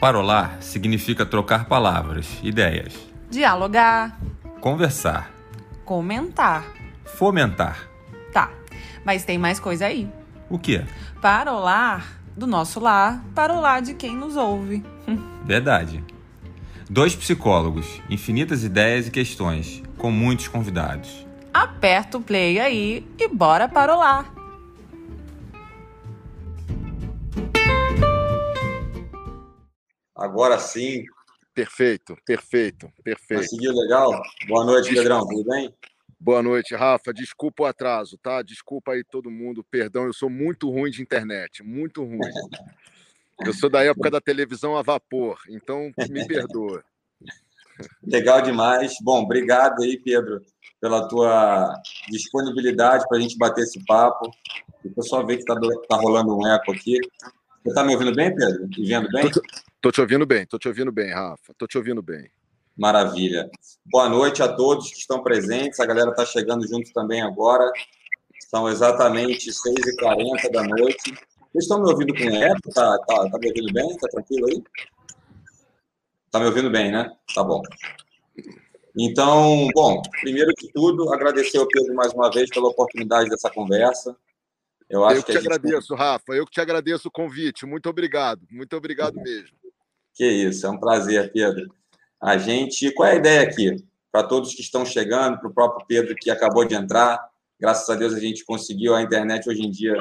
Parolar significa trocar palavras, ideias, Dialogar, conversar, comentar. fomentar. Tá, mas tem mais coisa aí. O quê? Parolar do nosso lar para o lar de quem nos ouve. Verdade. Dois psicólogos, infinitas ideias e questões, com muitos convidados. Aperta o play aí e bora parolar. Agora sim, Perfeito, perfeito, perfeito. conseguiu legal? Boa noite, Pedrão, tudo bem? Boa noite, Rafa. Desculpa o atraso, tá? Desculpa aí todo mundo. Perdão, eu sou muito ruim de internet, muito ruim. Eu sou da época da televisão a vapor, então me perdoa. Legal demais. Bom, obrigado aí, Pedro, pela tua disponibilidade para a gente bater esse papo. O pessoal vê que está tá rolando um eco aqui. Você está me ouvindo bem, Pedro? Me vendo bem? Tô, tô te ouvindo bem, tô te ouvindo bem, Rafa. Tô te ouvindo bem. Maravilha. Boa noite a todos que estão presentes. A galera está chegando junto também agora. São exatamente 6h40 da noite. Vocês estão me ouvindo com eco? Tá, tá, tá me ouvindo bem? Tá tranquilo aí? Tá me ouvindo bem, né? Tá bom. Então, bom, primeiro de tudo, agradecer ao Pedro mais uma vez pela oportunidade dessa conversa. Eu acho Eu que que te gente agradeço, Rafa. Eu que te agradeço o convite. Muito obrigado. Muito obrigado mesmo. Que isso, é um prazer, Pedro. A gente, qual é a ideia aqui? Para todos que estão chegando, para o próprio Pedro que acabou de entrar, graças a Deus a gente conseguiu, a internet hoje em dia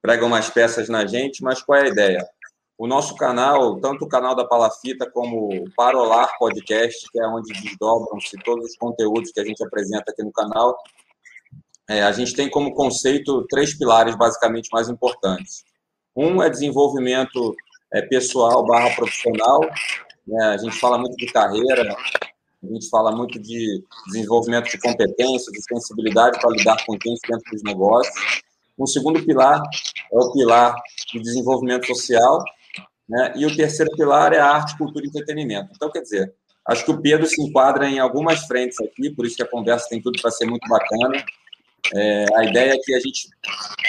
prega umas peças na gente, mas qual é a ideia? O nosso canal, tanto o canal da Palafita como o Parolar Podcast, que é onde desdobram-se todos os conteúdos que a gente apresenta aqui no canal, é, a gente tem como conceito três pilares basicamente mais importantes. Um é desenvolvimento é, pessoal barra profissional, né? A gente fala muito de carreira, a gente fala muito de desenvolvimento de competência, de sensibilidade para lidar com gente dentro dos negócios. Um segundo pilar é o pilar de desenvolvimento social, né? E o terceiro pilar é a arte, cultura e entretenimento. Então, quer dizer, acho que o Pedro se enquadra em algumas frentes aqui, por isso que a conversa tem tudo para ser muito bacana. É, a ideia é que a gente,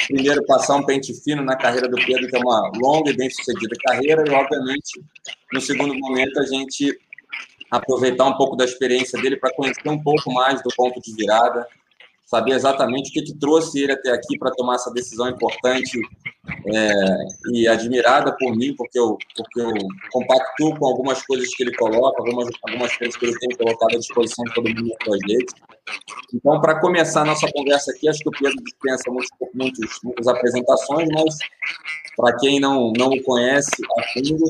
primeiro, passar um pente fino na carreira do Pedro, que é uma longa e bem-sucedida carreira, e, obviamente, no segundo momento, a gente aproveitar um pouco da experiência dele para conhecer um pouco mais do ponto de virada, saber exatamente o que, que trouxe ele até aqui para tomar essa decisão importante é, e admirada por mim, porque eu, porque eu compactuo com algumas coisas que ele coloca, algumas, algumas coisas que ele tem colocado à disposição de todo mundo suas redes. Então, para começar a nossa conversa aqui, acho que o Pedro dispensa muitos, muitos, muitas apresentações, mas para quem não, não o conhece a fundo,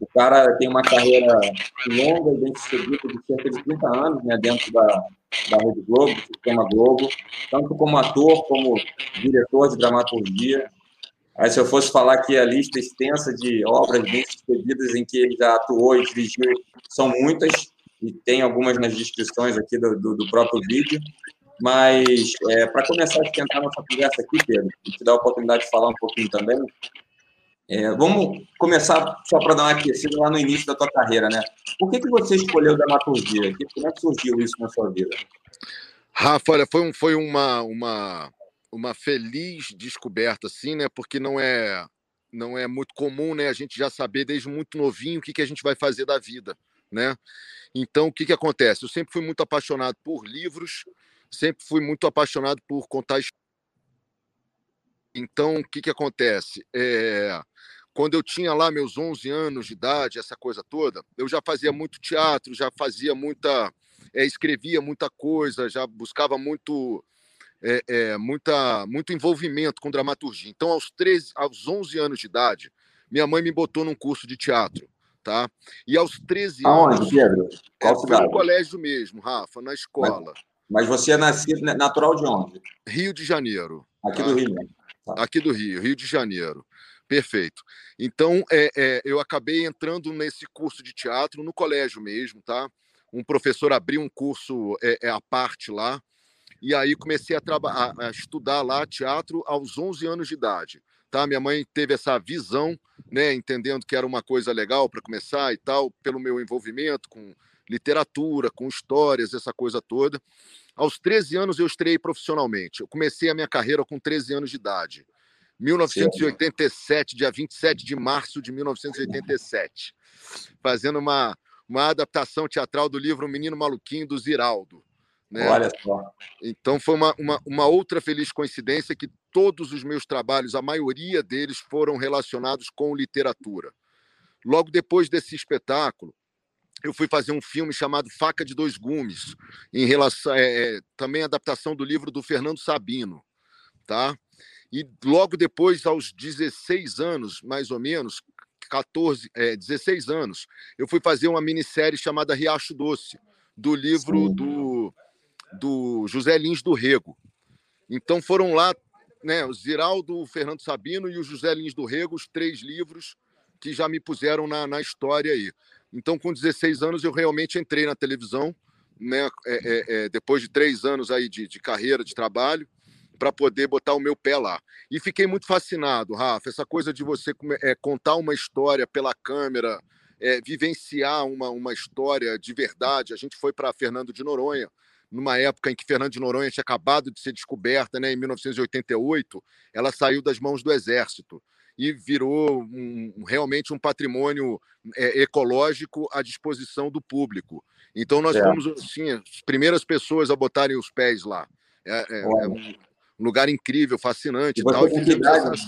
o cara tem uma carreira longa e bem-sucedida de cerca de 30 anos né, dentro da, da Rede Globo, do Sistema Globo, tanto como ator, como diretor de dramaturgia. Aí, se eu fosse falar aqui a lista extensa de obras bem-sucedidas em que ele já atuou e dirigiu, são muitas, e tem algumas nas descrições aqui do, do, do próprio vídeo. Mas, é, para começar a esquentar nossa conversa aqui, Pedro, e te dar a oportunidade de falar um pouquinho também, é, vamos começar só para dar uma aquecida lá no início da tua carreira, né? Por que, que você escolheu dramaturgia? Como é que surgiu isso na sua vida? Rafa, olha, foi, um, foi uma, uma, uma feliz descoberta, assim, né? Porque não é, não é muito comum, né? A gente já saber desde muito novinho o que, que a gente vai fazer da vida, né? Então, o que, que acontece? Eu sempre fui muito apaixonado por livros, sempre fui muito apaixonado por contar his- Então, o que, que acontece? É, quando eu tinha lá meus 11 anos de idade, essa coisa toda, eu já fazia muito teatro, já fazia muita. é, escrevia muita coisa, já buscava muito. é, é, muita, muito envolvimento com dramaturgia. Então, aos, 13, aos 11 anos de idade, minha mãe me botou num curso de teatro. Tá? E aos 13 anos. Aonde, Pedro? É, Qual foi cidade? no colégio mesmo, Rafa, na escola. Mas você é nascido né, natural de onde? Rio de Janeiro. Aqui tá? do Rio. Né? Aqui do Rio, Rio de Janeiro. Perfeito. Então, é, é, eu acabei entrando nesse curso de teatro no colégio mesmo, tá? Um professor abriu um curso é, é, à parte lá, e aí comecei a, a- a estudar lá teatro aos 11 anos de idade. Tá? Minha mãe teve essa visão, né, entendendo que era uma coisa legal para começar e tal, pelo meu envolvimento com literatura, com histórias, essa coisa toda. Aos 13 anos eu estreiei profissionalmente. Eu comecei a minha carreira com 13 anos de idade. 1987, Sim. dia 27 de março de 1987, fazendo uma, uma adaptação teatral do livro Menino Maluquinho, do Ziraldo. Né? Olha só. Então foi uma, uma, uma, outra feliz coincidência que todos os meus trabalhos, a maioria deles, foram relacionados com literatura. Logo depois desse espetáculo, eu fui fazer um filme chamado Faca de Dois Gumes, em relação é, é também adaptação do livro do Fernando Sabino, tá? E logo depois, aos 16 anos, mais ou menos, 14, é, 16 anos, eu fui fazer uma minissérie chamada Riacho Doce, do livro do, do José Lins do Rego. Então foram lá, né, o Ziraldo, o Fernando Sabino e o José Lins do Rego, os três livros que já me puseram na, na história aí. Então, com 16 anos, eu realmente entrei na televisão, né? É, é, é, depois de três anos aí de, de carreira, de trabalho, para poder botar o meu pé lá. E fiquei muito fascinado, Rafa, essa coisa de você é, contar uma história pela câmera, é, vivenciar uma, uma história de verdade. A gente foi para Fernando de Noronha, numa época em que Fernando de Noronha tinha acabado de ser descoberta, né, em 1988, ela saiu das mãos do Exército e virou um, realmente um patrimônio é, ecológico à disposição do público. Então nós é. fomos assim, as primeiras pessoas a botarem os pés lá. É, é, é um lugar incrível, fascinante. E tal, com que idade?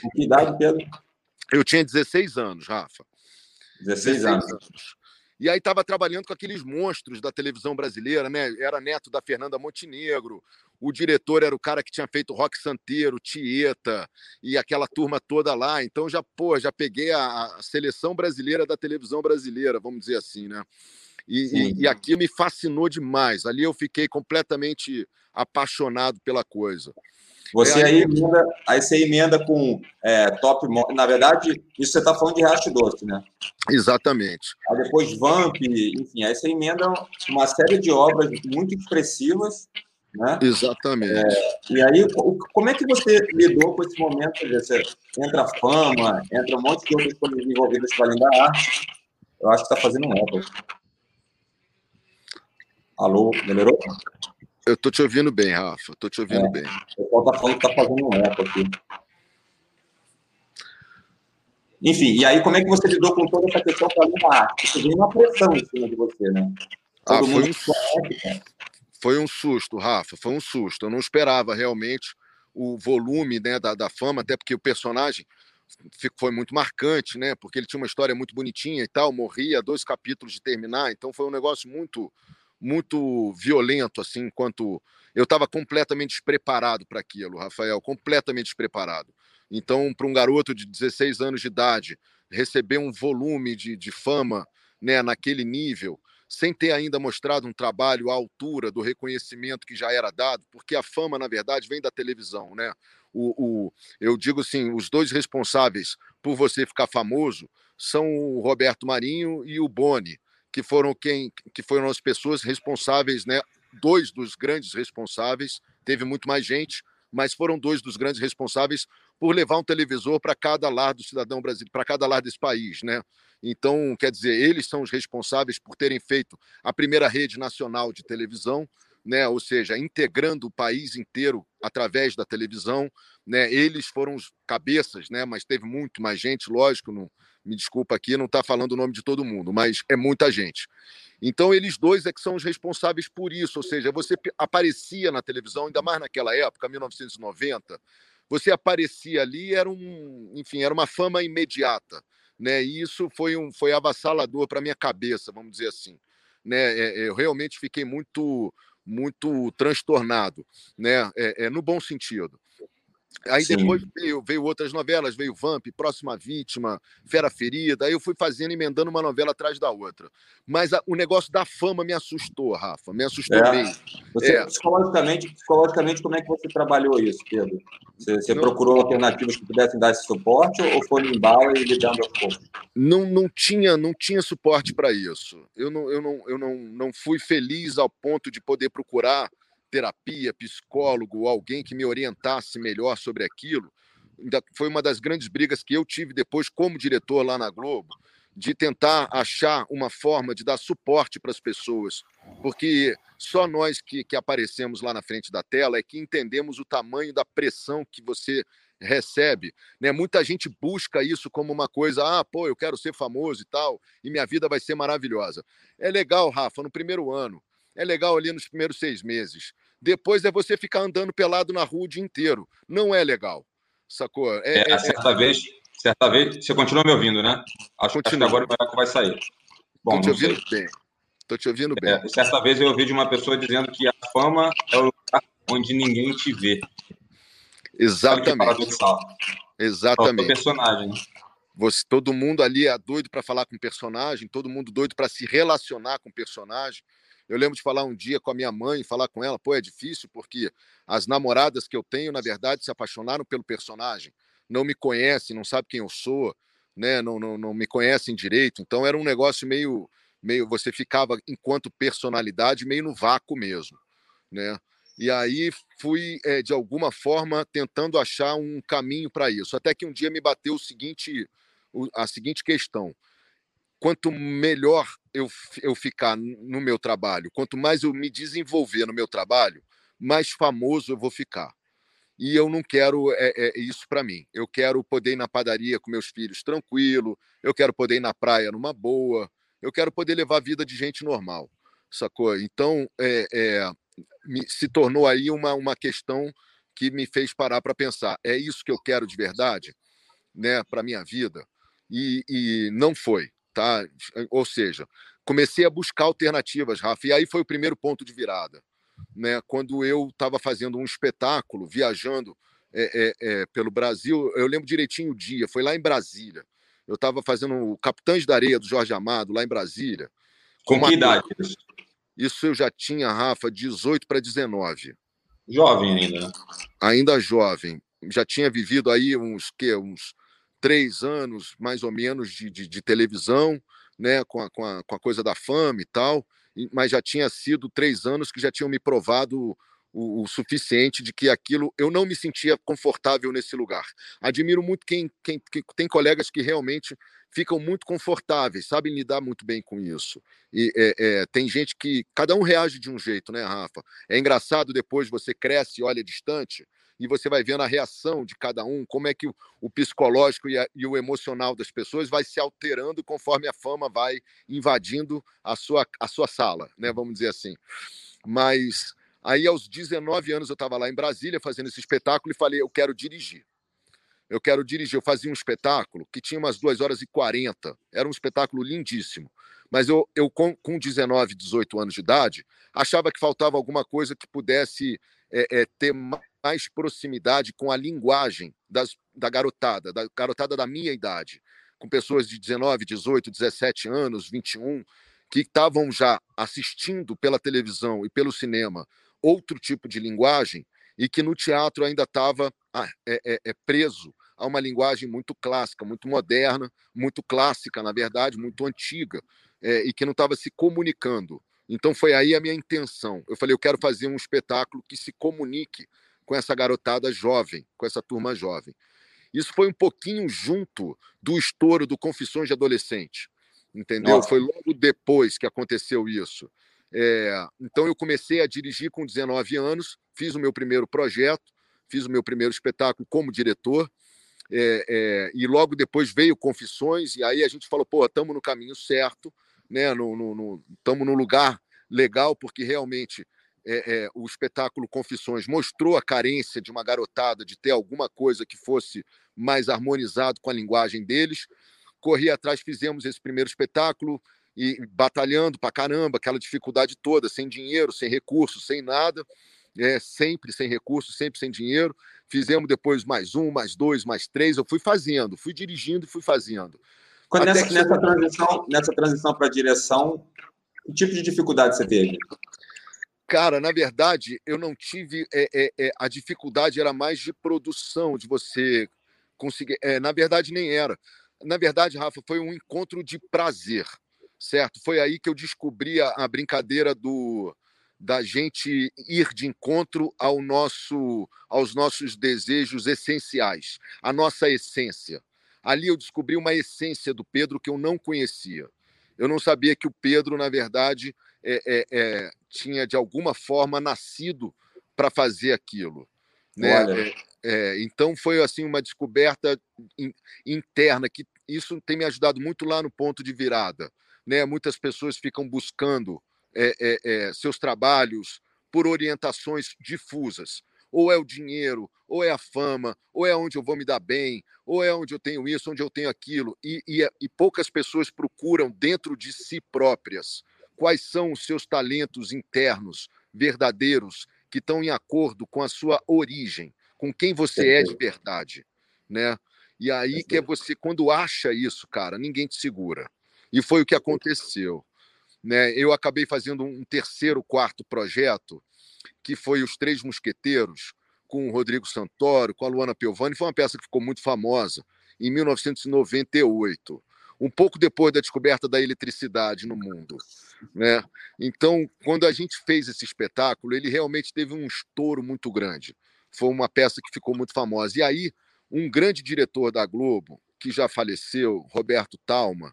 Com que idade, Pedro? Eu tinha 16 anos, Rafa. 16, 16 anos. anos. E aí estava trabalhando com aqueles monstros da televisão brasileira, né? Era neto da Fernanda Montenegro, o diretor era o cara que tinha feito Rock Santeiro, Tieta e aquela turma toda lá. Então já, pô, já peguei a, a seleção brasileira da televisão brasileira, vamos dizer assim, né? E, e, e aqui me fascinou demais. Ali eu fiquei completamente apaixonado pela coisa. Você é, aí, emenda, aí você emenda com é, top. Na verdade, isso você está falando de Racha Doce, né? Exatamente. Aí depois Vamp, enfim, aí você emenda uma série de obras muito expressivas. Né? Exatamente. É, e aí, como é que você lidou com esse momento? Você entra a fama, entra um monte de outras coisas envolvidas com além da arte. Eu acho que está fazendo um eco. Alô, melhorou? Eu tô te ouvindo bem, Rafa. Tô te ouvindo é, bem. O pessoal tá falando que tá fazendo um eco aqui. Enfim, e aí como é que você lidou com toda essa questão para a arte? Veio uma pressão em cima de você, né? Ah, Todo ah, foi, um, foi um susto, Rafa, foi um susto. Eu não esperava realmente o volume né, da, da fama, até porque o personagem foi muito marcante, né? Porque ele tinha uma história muito bonitinha e tal, morria dois capítulos de terminar, então foi um negócio muito muito violento, assim, enquanto eu estava completamente despreparado para aquilo, Rafael, completamente despreparado. Então, para um garoto de 16 anos de idade receber um volume de, de fama né, naquele nível, sem ter ainda mostrado um trabalho à altura do reconhecimento que já era dado, porque a fama, na verdade, vem da televisão, né? O, o, eu digo assim, os dois responsáveis por você ficar famoso são o Roberto Marinho e o Boni que foram quem que foram as pessoas responsáveis, né? Dois dos grandes responsáveis, teve muito mais gente, mas foram dois dos grandes responsáveis por levar um televisor para cada lar do cidadão brasileiro, para cada lar desse país, né? Então, quer dizer, eles são os responsáveis por terem feito a primeira rede nacional de televisão, né? Ou seja, integrando o país inteiro através da televisão, né? Eles foram os cabeças, né? Mas teve muito mais gente, lógico, não, me desculpa aqui, não está falando o nome de todo mundo, mas é muita gente. Então, eles dois é que são os responsáveis por isso, ou seja, você aparecia na televisão, ainda mais naquela época, 1990, você aparecia ali, era um, enfim, era uma fama imediata, né? E isso foi um, foi avassalador para minha cabeça, vamos dizer assim, né? É, é, eu realmente fiquei muito, muito transtornado, né? É, é no bom sentido. Aí Sim. depois veio, veio outras novelas, veio Vamp, Próxima Vítima, Fera Ferida. Aí eu fui fazendo, emendando uma novela atrás da outra. Mas a, o negócio da fama me assustou, Rafa. Me assustou é. mesmo. Você, é. psicologicamente, psicologicamente, como é que você trabalhou isso, Pedro? Você, você não, procurou alternativas que pudessem dar esse suporte ou foi no embalo e lidando aos poucos? Não, não, tinha, não tinha suporte para isso. Eu, não, eu, não, eu não, não fui feliz ao ponto de poder procurar terapia, psicólogo, alguém que me orientasse melhor sobre aquilo. Foi uma das grandes brigas que eu tive depois como diretor lá na Globo, de tentar achar uma forma de dar suporte para as pessoas, porque só nós que, que aparecemos lá na frente da tela é que entendemos o tamanho da pressão que você recebe, né? Muita gente busca isso como uma coisa, ah, pô, eu quero ser famoso e tal, e minha vida vai ser maravilhosa. É legal, Rafa, no primeiro ano. É legal ali nos primeiros seis meses. Depois é você ficar andando pelado na rua o dia inteiro. Não é legal. Sacou? É, é, é certa é... vez, certa vez, você continua me ouvindo, né? Acho, acho que agora o vai sair. Bom, Tô te ouvindo sei. bem. Tô te ouvindo bem. É, certa vez eu ouvi de uma pessoa dizendo que a fama é o lugar onde ninguém te vê. Exatamente. Exatamente. personagem. Né? Você, todo mundo ali é doido para falar com o personagem, todo mundo doido para se relacionar com o personagem. Eu lembro de falar um dia com a minha mãe, falar com ela, pô, é difícil porque as namoradas que eu tenho, na verdade, se apaixonaram pelo personagem, não me conhecem, não sabem quem eu sou, né? Não, não, não me conhecem direito. Então era um negócio meio, meio, você ficava enquanto personalidade meio no vácuo mesmo, né? E aí fui, é, de alguma forma, tentando achar um caminho para isso. Até que um dia me bateu o seguinte, a seguinte questão. Quanto melhor eu, eu ficar no meu trabalho, quanto mais eu me desenvolver no meu trabalho, mais famoso eu vou ficar. E eu não quero é, é isso para mim. Eu quero poder ir na padaria com meus filhos tranquilo, eu quero poder ir na praia numa boa, eu quero poder levar a vida de gente normal, sacou? Então, é, é se tornou aí uma, uma questão que me fez parar para pensar: é isso que eu quero de verdade, né, para minha vida? E, e não foi, tá? Ou seja, comecei a buscar alternativas, Rafa, e aí foi o primeiro ponto de virada, né? Quando eu estava fazendo um espetáculo, viajando é, é, é, pelo Brasil, eu lembro direitinho o dia, foi lá em Brasília. Eu estava fazendo o Capitães da Areia do Jorge Amado, lá em Brasília. Com, com que idade? Isso eu já tinha, Rafa, 18 para 19. Jovem ainda, né? Ainda jovem. Já tinha vivido aí uns, que, uns três anos, mais ou menos, de, de, de televisão, né? Com a, com, a, com a coisa da fama e tal. Mas já tinha sido três anos que já tinham me provado o, o, suficiente de que aquilo eu não me sentia confortável nesse lugar. Admiro muito quem, quem, tem colegas que realmente ficam muito confortáveis, sabem lidar muito bem com isso. E é, é, tem gente que cada um reage de um jeito, né, Rafa? É engraçado depois você cresce e olha distante e você vai vendo a reação de cada um, como é que o, psicológico e, a, e, o emocional das pessoas vai se alterando conforme a fama vai invadindo a sua, a sua sala, né? Vamos dizer assim. Mas aí aos 19 anos eu estava lá em Brasília fazendo esse espetáculo e falei, eu quero dirigir eu quero dirigir. Eu fazia um espetáculo que tinha umas 2 horas e 40. Era um espetáculo lindíssimo. Mas eu, eu com, com 19, 18 anos de idade, achava que faltava alguma coisa que pudesse é, é, ter mais proximidade com a linguagem das, da garotada, da garotada da minha idade, com pessoas de 19, 18, 17 anos, 21, que estavam já assistindo pela televisão e pelo cinema outro tipo de linguagem e que no teatro ainda estava ah, é, é, é, preso a uma linguagem muito clássica, muito moderna, muito clássica, na verdade, muito antiga, é, e que não estava se comunicando. Então foi aí a minha intenção. Eu falei, eu quero fazer um espetáculo que se comunique com essa garotada jovem, com essa turma jovem. Isso foi um pouquinho junto do estouro do Confissões de Adolescente, entendeu? Nossa. Foi logo depois que aconteceu isso. É, então eu comecei a dirigir com 19 anos, fiz o meu primeiro projeto, fiz o meu primeiro espetáculo como diretor, é, é, e logo depois veio Confissões, e aí a gente falou, pô, estamos no caminho certo, né? Estamos no, no, no, no lugar legal, porque realmente é, é, o espetáculo Confissões mostrou a carência de uma garotada de ter alguma coisa que fosse mais harmonizado com a linguagem deles. Corri atrás, fizemos esse primeiro espetáculo e batalhando para caramba, aquela dificuldade toda, sem dinheiro, sem recursos, sem nada é, sempre sem recursos, sempre sem dinheiro. Fizemos depois mais um, mais dois, mais três. Eu fui fazendo, fui dirigindo e fui fazendo. Quando nessa, nessa, chegou... transição, nessa transição para a direção, que tipo de dificuldade você teve? Cara, na verdade, eu não tive. É, é, a dificuldade era mais de produção, de você conseguir. Na verdade, nem era. Na verdade, Rafa, foi um encontro de prazer, certo? Foi aí que eu descobri a, a brincadeira do da gente ir de encontro ao nosso, aos nossos desejos essenciais, a nossa essência. Ali eu descobri uma essência do Pedro que eu não conhecia. Eu não sabia que o Pedro, na verdade, é, é, é, tinha de alguma forma nascido para fazer aquilo. Né? É, É, então foi assim uma descoberta in, interna que isso tem me ajudado muito lá no ponto de virada. Né? Muitas pessoas ficam buscando seus trabalhos por orientações difusas. Ou é o dinheiro, ou é a fama, ou é onde eu vou me dar bem, ou é onde eu tenho isso, onde eu tenho aquilo. E, e, e poucas pessoas procuram dentro de si próprias quais são os seus talentos internos, verdadeiros, que estão em acordo com a sua origem, com quem você é de verdade, né? E aí que é você quando acha isso, cara, ninguém te segura. E foi o que aconteceu, né? Eu acabei fazendo um terceiro, quarto projeto, que foi os Três Mosqueteiros, com o Rodrigo Santoro, com a Luana Piovani, foi uma peça que ficou muito famosa em 1998 um pouco depois da descoberta da eletricidade no mundo. Né? Então, quando a gente fez esse espetáculo, ele realmente teve um estouro muito grande. Foi uma peça que ficou muito famosa. E aí, um grande diretor da Globo, que já faleceu, Roberto Talma,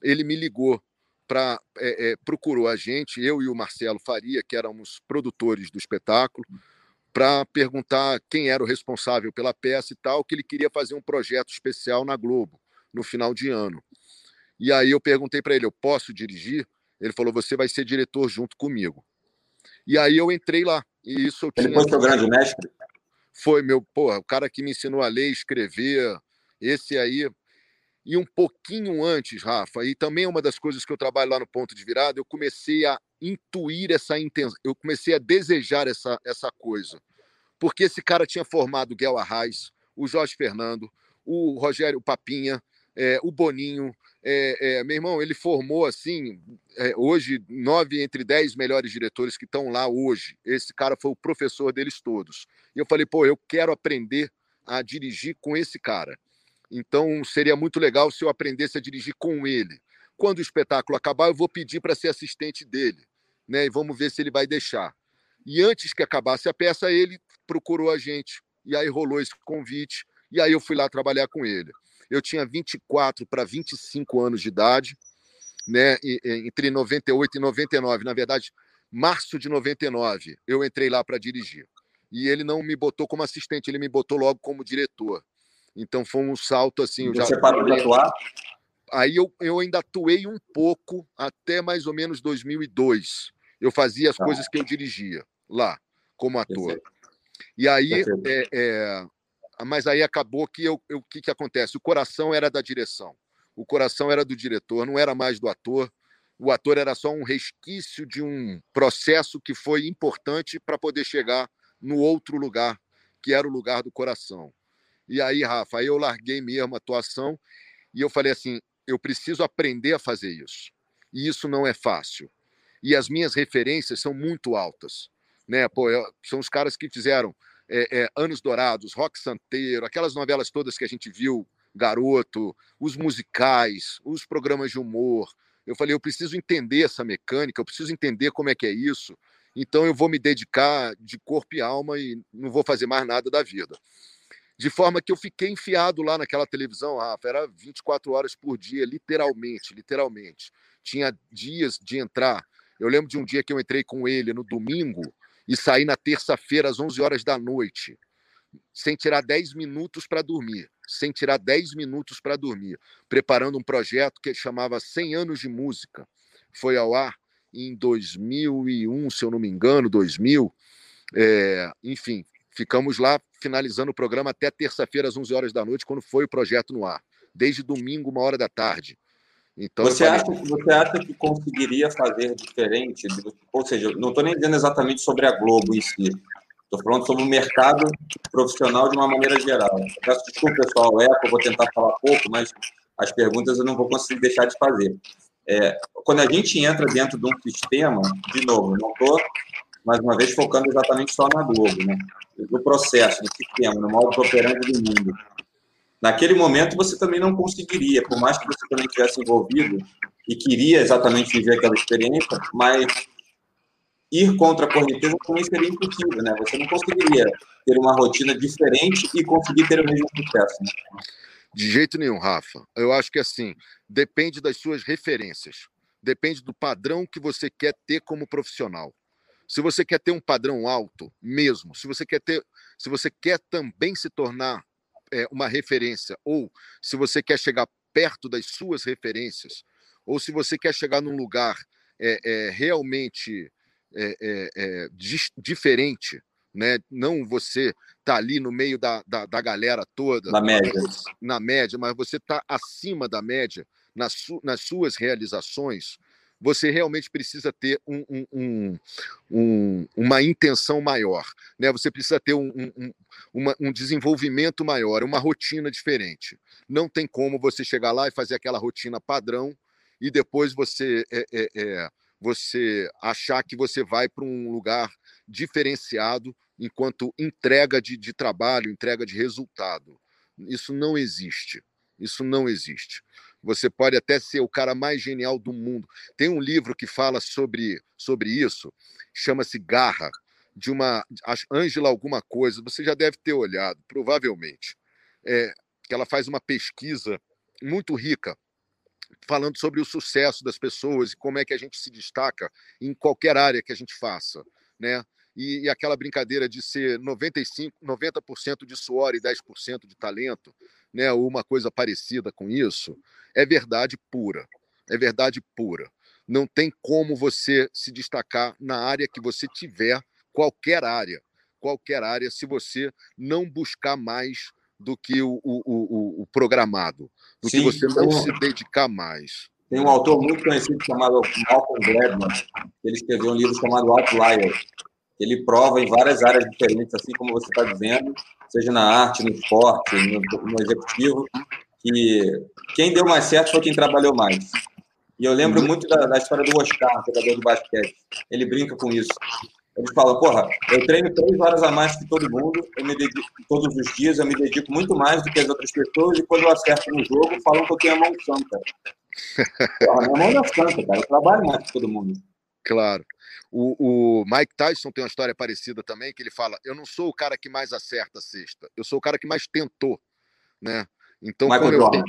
ele me ligou para é, é, procurou a gente, eu e o Marcelo Faria, que éramos produtores do espetáculo, para perguntar quem era o responsável pela peça e tal, que ele queria fazer um projeto especial na Globo no final de ano. E aí eu perguntei para ele: eu posso dirigir? Ele falou: você vai ser diretor junto comigo. E aí eu entrei lá. E isso eu ele tinha. Ele foi seu grande mestre? Foi meu, pô, o cara que me ensinou a ler, escrever. Esse aí. E um pouquinho antes, Rafa, e também uma das coisas que eu trabalho lá no ponto de virada, eu comecei a intuir essa intenção, eu comecei a desejar essa, essa coisa. Porque esse cara tinha formado o Guel Arraes, o Jorge Fernando, o Rogério Papinha, é, o Boninho, é, é, meu irmão, ele formou assim, hoje, nove entre dez melhores diretores que estão lá hoje. Esse cara foi o professor deles todos. E eu falei, pô, eu quero aprender a dirigir com esse cara. Então seria muito legal se eu aprendesse a dirigir com ele. Quando o espetáculo acabar, eu vou pedir para ser assistente dele, né? E vamos ver se ele vai deixar. E antes que acabasse a peça, ele procurou a gente. E aí rolou esse convite. E aí eu fui lá trabalhar com ele eu tinha 24 para 25 anos de idade, né, entre 98 e 99, na verdade, março de 99, eu entrei lá para dirigir. E ele não me botou como assistente, ele me botou logo como diretor. Então foi um salto assim. Você já... parou de atuar? Aí eu, eu ainda atuei um pouco até mais ou menos 2002. Eu fazia as ah. coisas que eu dirigia lá, como ator. E aí, é, é, mas aí acabou que o que, que acontece? O coração era da direção, o coração era do diretor, não era mais do ator. O ator era só um resquício de um processo que foi importante para poder chegar no outro lugar, que era o lugar do coração. E aí, Rafa, eu larguei mesmo a atuação e eu falei assim: eu preciso aprender a fazer isso. E isso não é fácil. E as minhas referências são muito altas. Né? Pô, eu, são os caras que fizeram é, é, Anos Dourados, Rock Santeiro, aquelas novelas todas que a gente viu, Garoto, os musicais, os programas de humor. Eu falei, eu preciso entender essa mecânica, eu preciso entender como é que é isso. Então eu vou me dedicar de corpo e alma e não vou fazer mais nada da vida. De forma que eu fiquei enfiado lá naquela televisão, Rafa, era 24 horas por dia, literalmente, literalmente. Tinha dias de entrar. Eu lembro de um dia que eu entrei com ele no domingo, e sair na terça-feira às 11 horas da noite, sem tirar 10 minutos para dormir, sem tirar 10 minutos para dormir, preparando um projeto que chamava 100 anos de música. Foi ao ar em 2001, se eu não me engano, 2000. É, enfim, ficamos lá finalizando o programa até terça-feira às 11 horas da noite, quando foi o projeto no ar. Desde domingo, uma hora da tarde. Então, você, falei... acha, você acha que conseguiria fazer diferente? Ou seja, não estou nem dizendo exatamente sobre a Globo em si. Estou falando sobre o mercado profissional de uma maneira geral. Peço desculpa, pessoal, é, eu vou tentar falar pouco, mas as perguntas eu não vou conseguir deixar de fazer. É, quando a gente entra dentro de um sistema, de novo, não estou, mais uma vez, focando exatamente só na Globo, né? no processo, no sistema, no modo operante do mundo naquele momento você também não conseguiria, por mais que você também tivesse envolvido e queria exatamente viver aquela experiência, mas ir contra a correnteza também seria impossível, né? Você não conseguiria ter uma rotina diferente e conseguir ter o mesmo sucesso. Né? De jeito nenhum, Rafa. Eu acho que assim, depende das suas referências. Depende do padrão que você quer ter como profissional. Se você quer ter um padrão alto, mesmo, se você quer ter se você quer também se tornar é, uma referência, ou se você quer chegar perto das suas referências, ou se você quer chegar num lugar é, é, realmente é, é, diferente, né? não você tá ali no meio da, da, da galera toda, na média, na média, mas você está acima da média nas, su, nas suas realizações, você realmente precisa ter um, um, um, uma intenção maior, né? Você precisa ter um, uma, um desenvolvimento maior, uma rotina diferente. Não tem como você chegar lá e fazer aquela rotina padrão e depois você é, é, é você achar que você vai para um lugar diferenciado enquanto entrega de, de trabalho, entrega de resultado. Isso não existe. Isso não existe. Você pode até ser o cara mais genial do mundo. Tem um livro que fala sobre, sobre isso, chama-se Garra, de uma Ângela alguma coisa. Você já deve ter olhado, provavelmente. É, que ela faz uma pesquisa muito rica falando sobre o sucesso das pessoas e como é que a gente se destaca em qualquer área que a gente faça, né? E, e aquela brincadeira de ser 95, 90% de suor e 10% de talento, né, ou uma coisa parecida com isso, é verdade pura. É verdade pura. Não tem como você se destacar na área que você tiver, qualquer área, qualquer área, se você não buscar mais do que o, o, o, o programado, do Sim, que você não se dedicar mais. Tem um autor muito conhecido chamado Malcolm Gladwell, ele escreveu um livro chamado Outlier. Ele prova em várias áreas diferentes, assim como você está dizendo, seja na arte, no esporte, no, no executivo, que quem deu mais certo foi quem trabalhou mais. E eu lembro uhum. muito da, da, história do Oscar, jogador de basquete. Ele brinca com isso. Ele fala, porra, eu treino três horas a mais que todo mundo, eu me dedico, todos os dias, eu me dedico muito mais do que as outras pessoas, e quando eu acerto no jogo, falam que eu tenho a mão santa. Porra, minha mão não é santa, cara, eu trabalho mais que todo mundo. Claro. O, o, Mike Tyson tem uma história parecida também, que ele fala: Eu não sou o cara que mais acerta a cesta, eu sou o cara que mais tentou. Né? Então, Michael eu, Jordan.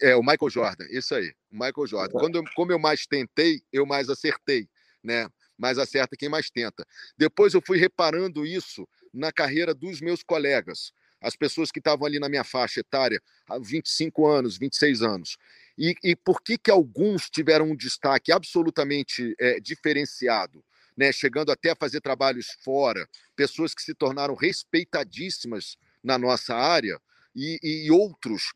É, o Michael Jordan, isso aí, o Michael Jordan. Quando eu, como eu mais tentei, eu mais acertei, né? Mais acerta quem mais tenta. Depois eu fui reparando isso na carreira dos meus colegas, as pessoas que estavam ali na minha faixa etária, há 25 anos, 26 anos. E, e por que que alguns tiveram um destaque absolutamente é, diferenciado? Né, chegando até a fazer trabalhos fora, pessoas que se tornaram respeitadíssimas na nossa área, e, e outros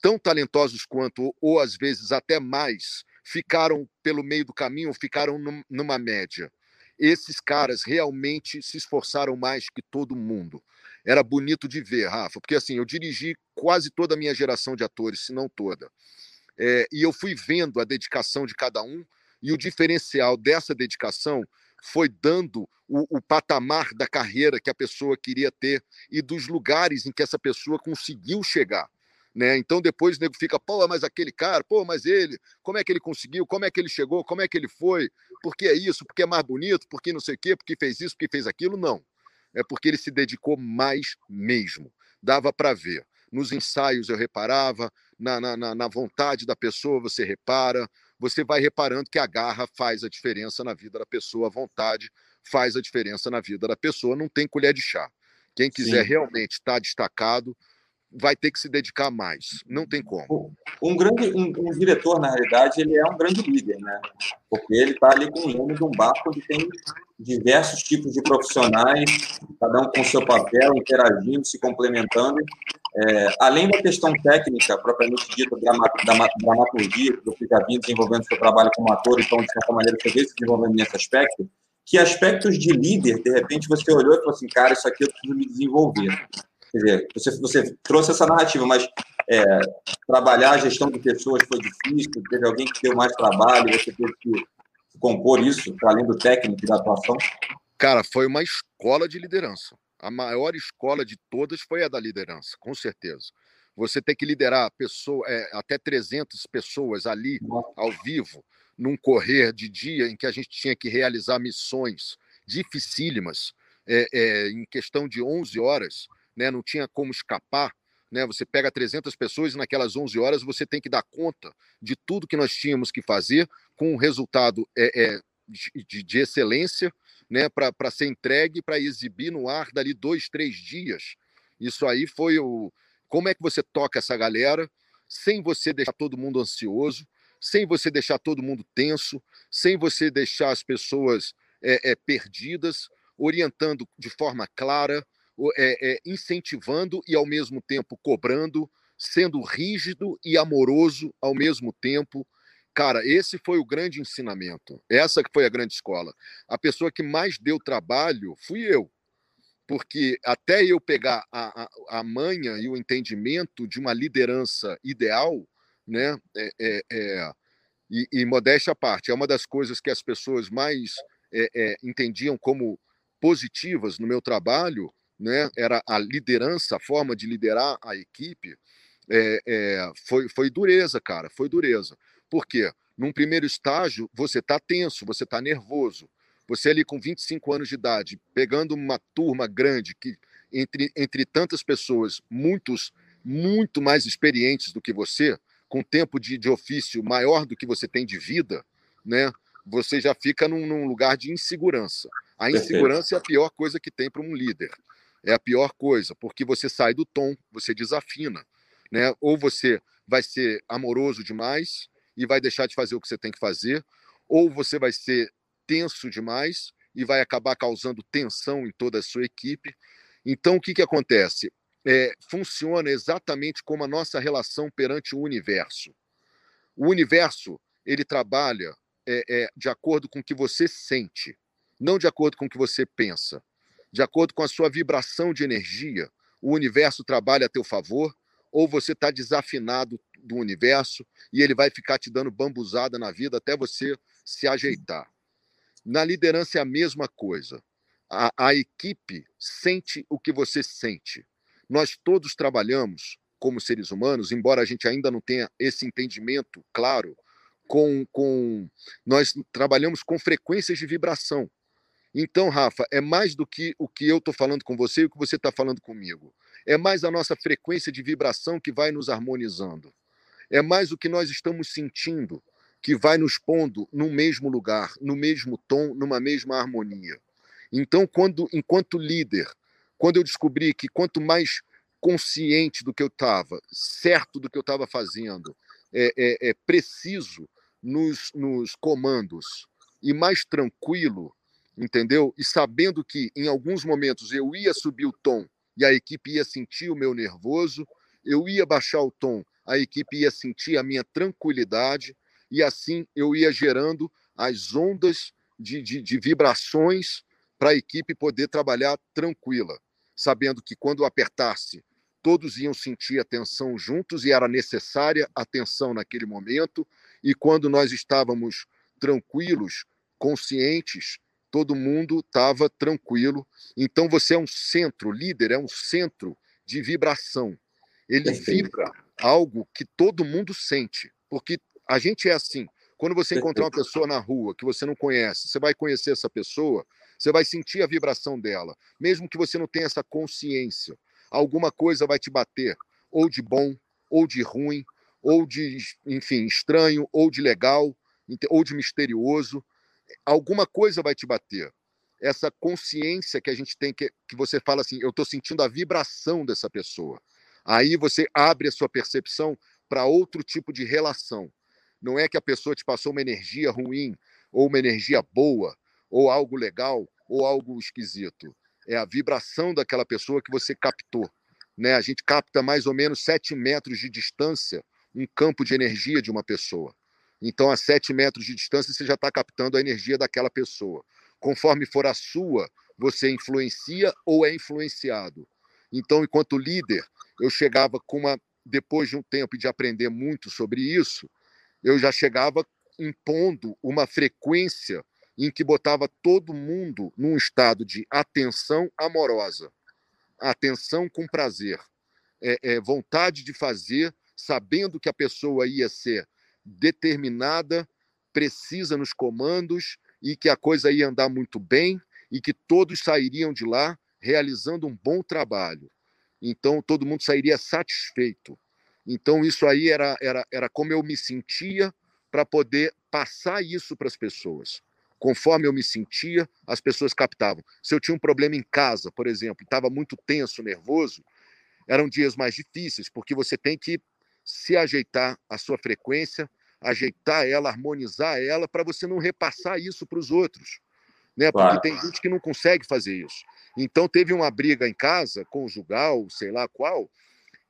tão talentosos quanto, ou às vezes até mais, ficaram pelo meio do caminho, ficaram numa média. Esses caras realmente se esforçaram mais que todo mundo. Era bonito de ver, Rafa, porque assim, eu dirigi quase toda a minha geração de atores, se não toda. É, e eu fui vendo a dedicação de cada um, e o diferencial dessa dedicação foi dando o, o, patamar da carreira que a pessoa queria ter e dos lugares em que essa pessoa conseguiu chegar. Né? Então depois o nego fica, pô, mas aquele cara, pô, mas ele, como é que ele conseguiu, como é que ele chegou, como é que ele foi, por que é isso, porque é mais bonito, porque não sei o quê, porque fez isso, porque fez aquilo, não. É porque ele se dedicou mais mesmo. Dava para ver. Nos ensaios eu reparava, na, na, na vontade da pessoa você repara, você vai reparando que a garra faz a diferença na vida da pessoa, a vontade faz a diferença na vida da pessoa, não tem colher de chá. Quem quiser Sim. realmente estar tá destacado, vai ter que se dedicar mais. Não tem como. Um grande um, um, diretor, na realidade, ele é um grande líder, né? Porque ele está ali com o nome de um barco onde tem diversos tipos de profissionais, cada um com seu papel, interagindo, se complementando. É, além da questão técnica, propriamente dita, da dramaturgia, que você já vinha desenvolvendo seu trabalho como ator, então, de certa maneira, você veio se desenvolvendo nesse aspecto, que aspectos de líder, de repente, você olhou e falou assim, cara, isso aqui eu preciso me desenvolver. Quer dizer, você, você trouxe essa narrativa, mas é, trabalhar a gestão de pessoas foi difícil, teve alguém que deu mais trabalho, você teve que compor isso, além do técnico da atuação? Cara, foi uma escola de liderança. A maior escola de todas foi a da liderança, com certeza. Você tem que liderar pessoa, é, até 300 pessoas ali, ao vivo, num correr de dia em que a gente tinha que realizar missões dificílimas, é, é, em questão de 11 horas, né, não tinha como escapar. Né, você pega 300 pessoas e naquelas 11 horas você tem que dar conta de tudo que nós tínhamos que fazer com um resultado é, de, de, excelência né, para ser entregue, para exibir no ar dali dois, três dias. Isso aí foi o. Como é que você toca essa galera sem você deixar todo mundo ansioso, sem você deixar todo mundo tenso, sem você deixar as pessoas é, é, perdidas, orientando de forma clara, é, é, incentivando e ao mesmo tempo cobrando, sendo rígido e amoroso ao mesmo tempo. Cara, esse foi o grande ensinamento. Essa que foi a grande escola. A pessoa que mais deu trabalho fui eu. Porque até eu pegar a, a, a manha e o entendimento de uma liderança ideal, né? É, é, é, e, e modéstia à parte, é uma das coisas que as pessoas mais é, é, entendiam como positivas no meu trabalho, né? Era a liderança, a forma de liderar a equipe. É, é, foi, foi dureza, cara, foi dureza. Por quê? Num primeiro estágio, você está tenso, você está nervoso. Você ali com 25 anos de idade, pegando uma turma grande, que entre, entre tantas pessoas, muitos muito mais experientes do que você, com tempo de, de ofício maior do que você tem de vida, né? Você já fica num, num lugar de insegurança. A insegurança é a pior coisa que tem para um líder. É a pior coisa, porque você sai do tom, você desafina, né? Ou você vai ser amoroso demais e vai deixar de fazer o que você tem que fazer, ou você vai ser tenso demais e vai acabar causando tensão em toda a sua equipe. Então, o que, que acontece? É, funciona exatamente como a nossa relação perante o universo. O universo ele trabalha é, é, de acordo com o que você sente, não de acordo com o que você pensa de acordo com a sua vibração de energia, o universo trabalha a teu favor, ou você está desafinado do universo e ele vai ficar te dando bambuzada na vida até você se ajeitar. Na liderança é a mesma coisa. A, a equipe sente o que você sente. Nós todos trabalhamos como seres humanos, embora a gente ainda não tenha esse entendimento claro, com, com nós trabalhamos com frequências de vibração. Então, Rafa, é mais do que o que eu estou falando com você e o que você está falando comigo. É mais a nossa frequência de vibração que vai nos harmonizando. É mais o que nós estamos sentindo que vai nos pondo no mesmo lugar, no mesmo tom, numa mesma harmonia. Então, quando, enquanto líder, quando eu descobri que quanto mais consciente do que eu estava, certo do que eu estava fazendo, é, é, é preciso nos, nos comandos e mais tranquilo, entendeu? E sabendo que em alguns momentos eu ia subir o tom e a equipe ia sentir o meu nervoso, eu ia baixar o tom, a equipe ia sentir a minha tranquilidade e assim eu ia gerando as ondas de, de, de vibrações para a equipe poder trabalhar tranquila, sabendo que quando apertasse, todos iam sentir a tensão juntos e era necessária a tensão naquele momento, e quando nós estávamos tranquilos, conscientes, todo mundo estava tranquilo. Então você é um centro, líder é um centro de vibração. Ele vibra algo que todo mundo sente, porque a gente é assim. Quando você encontrar uma pessoa na rua que você não conhece, você vai conhecer essa pessoa, você vai sentir a vibração dela, mesmo que você não tenha essa consciência. Alguma coisa vai te bater, ou de bom, ou de ruim, ou de, enfim, estranho, ou de legal, ou de misterioso alguma coisa vai te bater. Essa consciência que a gente tem, que, que você fala assim, eu estou sentindo a vibração dessa pessoa. Aí você abre a sua percepção para outro tipo de relação. Não é que a pessoa te passou uma energia ruim, ou uma energia boa, ou algo legal, ou algo esquisito. É a vibração daquela pessoa que você captou. Né? A gente capta mais ou menos 7 metros de distância um campo de energia de uma pessoa. Então, a 7 metros de distância, você já está captando a energia daquela pessoa. Conforme for a sua, você influencia ou é influenciado. Então, enquanto líder, eu chegava com uma. Depois de um tempo de aprender muito sobre isso, eu já chegava impondo uma frequência em que botava todo mundo num estado de atenção amorosa, atenção com prazer, é, é, vontade de fazer, sabendo que a pessoa ia ser determinada, precisa nos comandos e que a coisa ia andar muito bem e que todos sairiam de lá realizando um bom trabalho. Então todo mundo sairia satisfeito. Então isso aí era era, era como eu me sentia para poder passar isso para as pessoas. Conforme eu me sentia, as pessoas captavam. Se eu tinha um problema em casa, por exemplo, estava muito tenso, nervoso, eram dias mais difíceis, porque você tem que se ajeitar a sua frequência, ajeitar ela, harmonizar ela, para você não repassar isso para os outros. Né? Porque claro. tem gente que não consegue fazer isso. Então, teve uma briga em casa, conjugal, sei lá qual,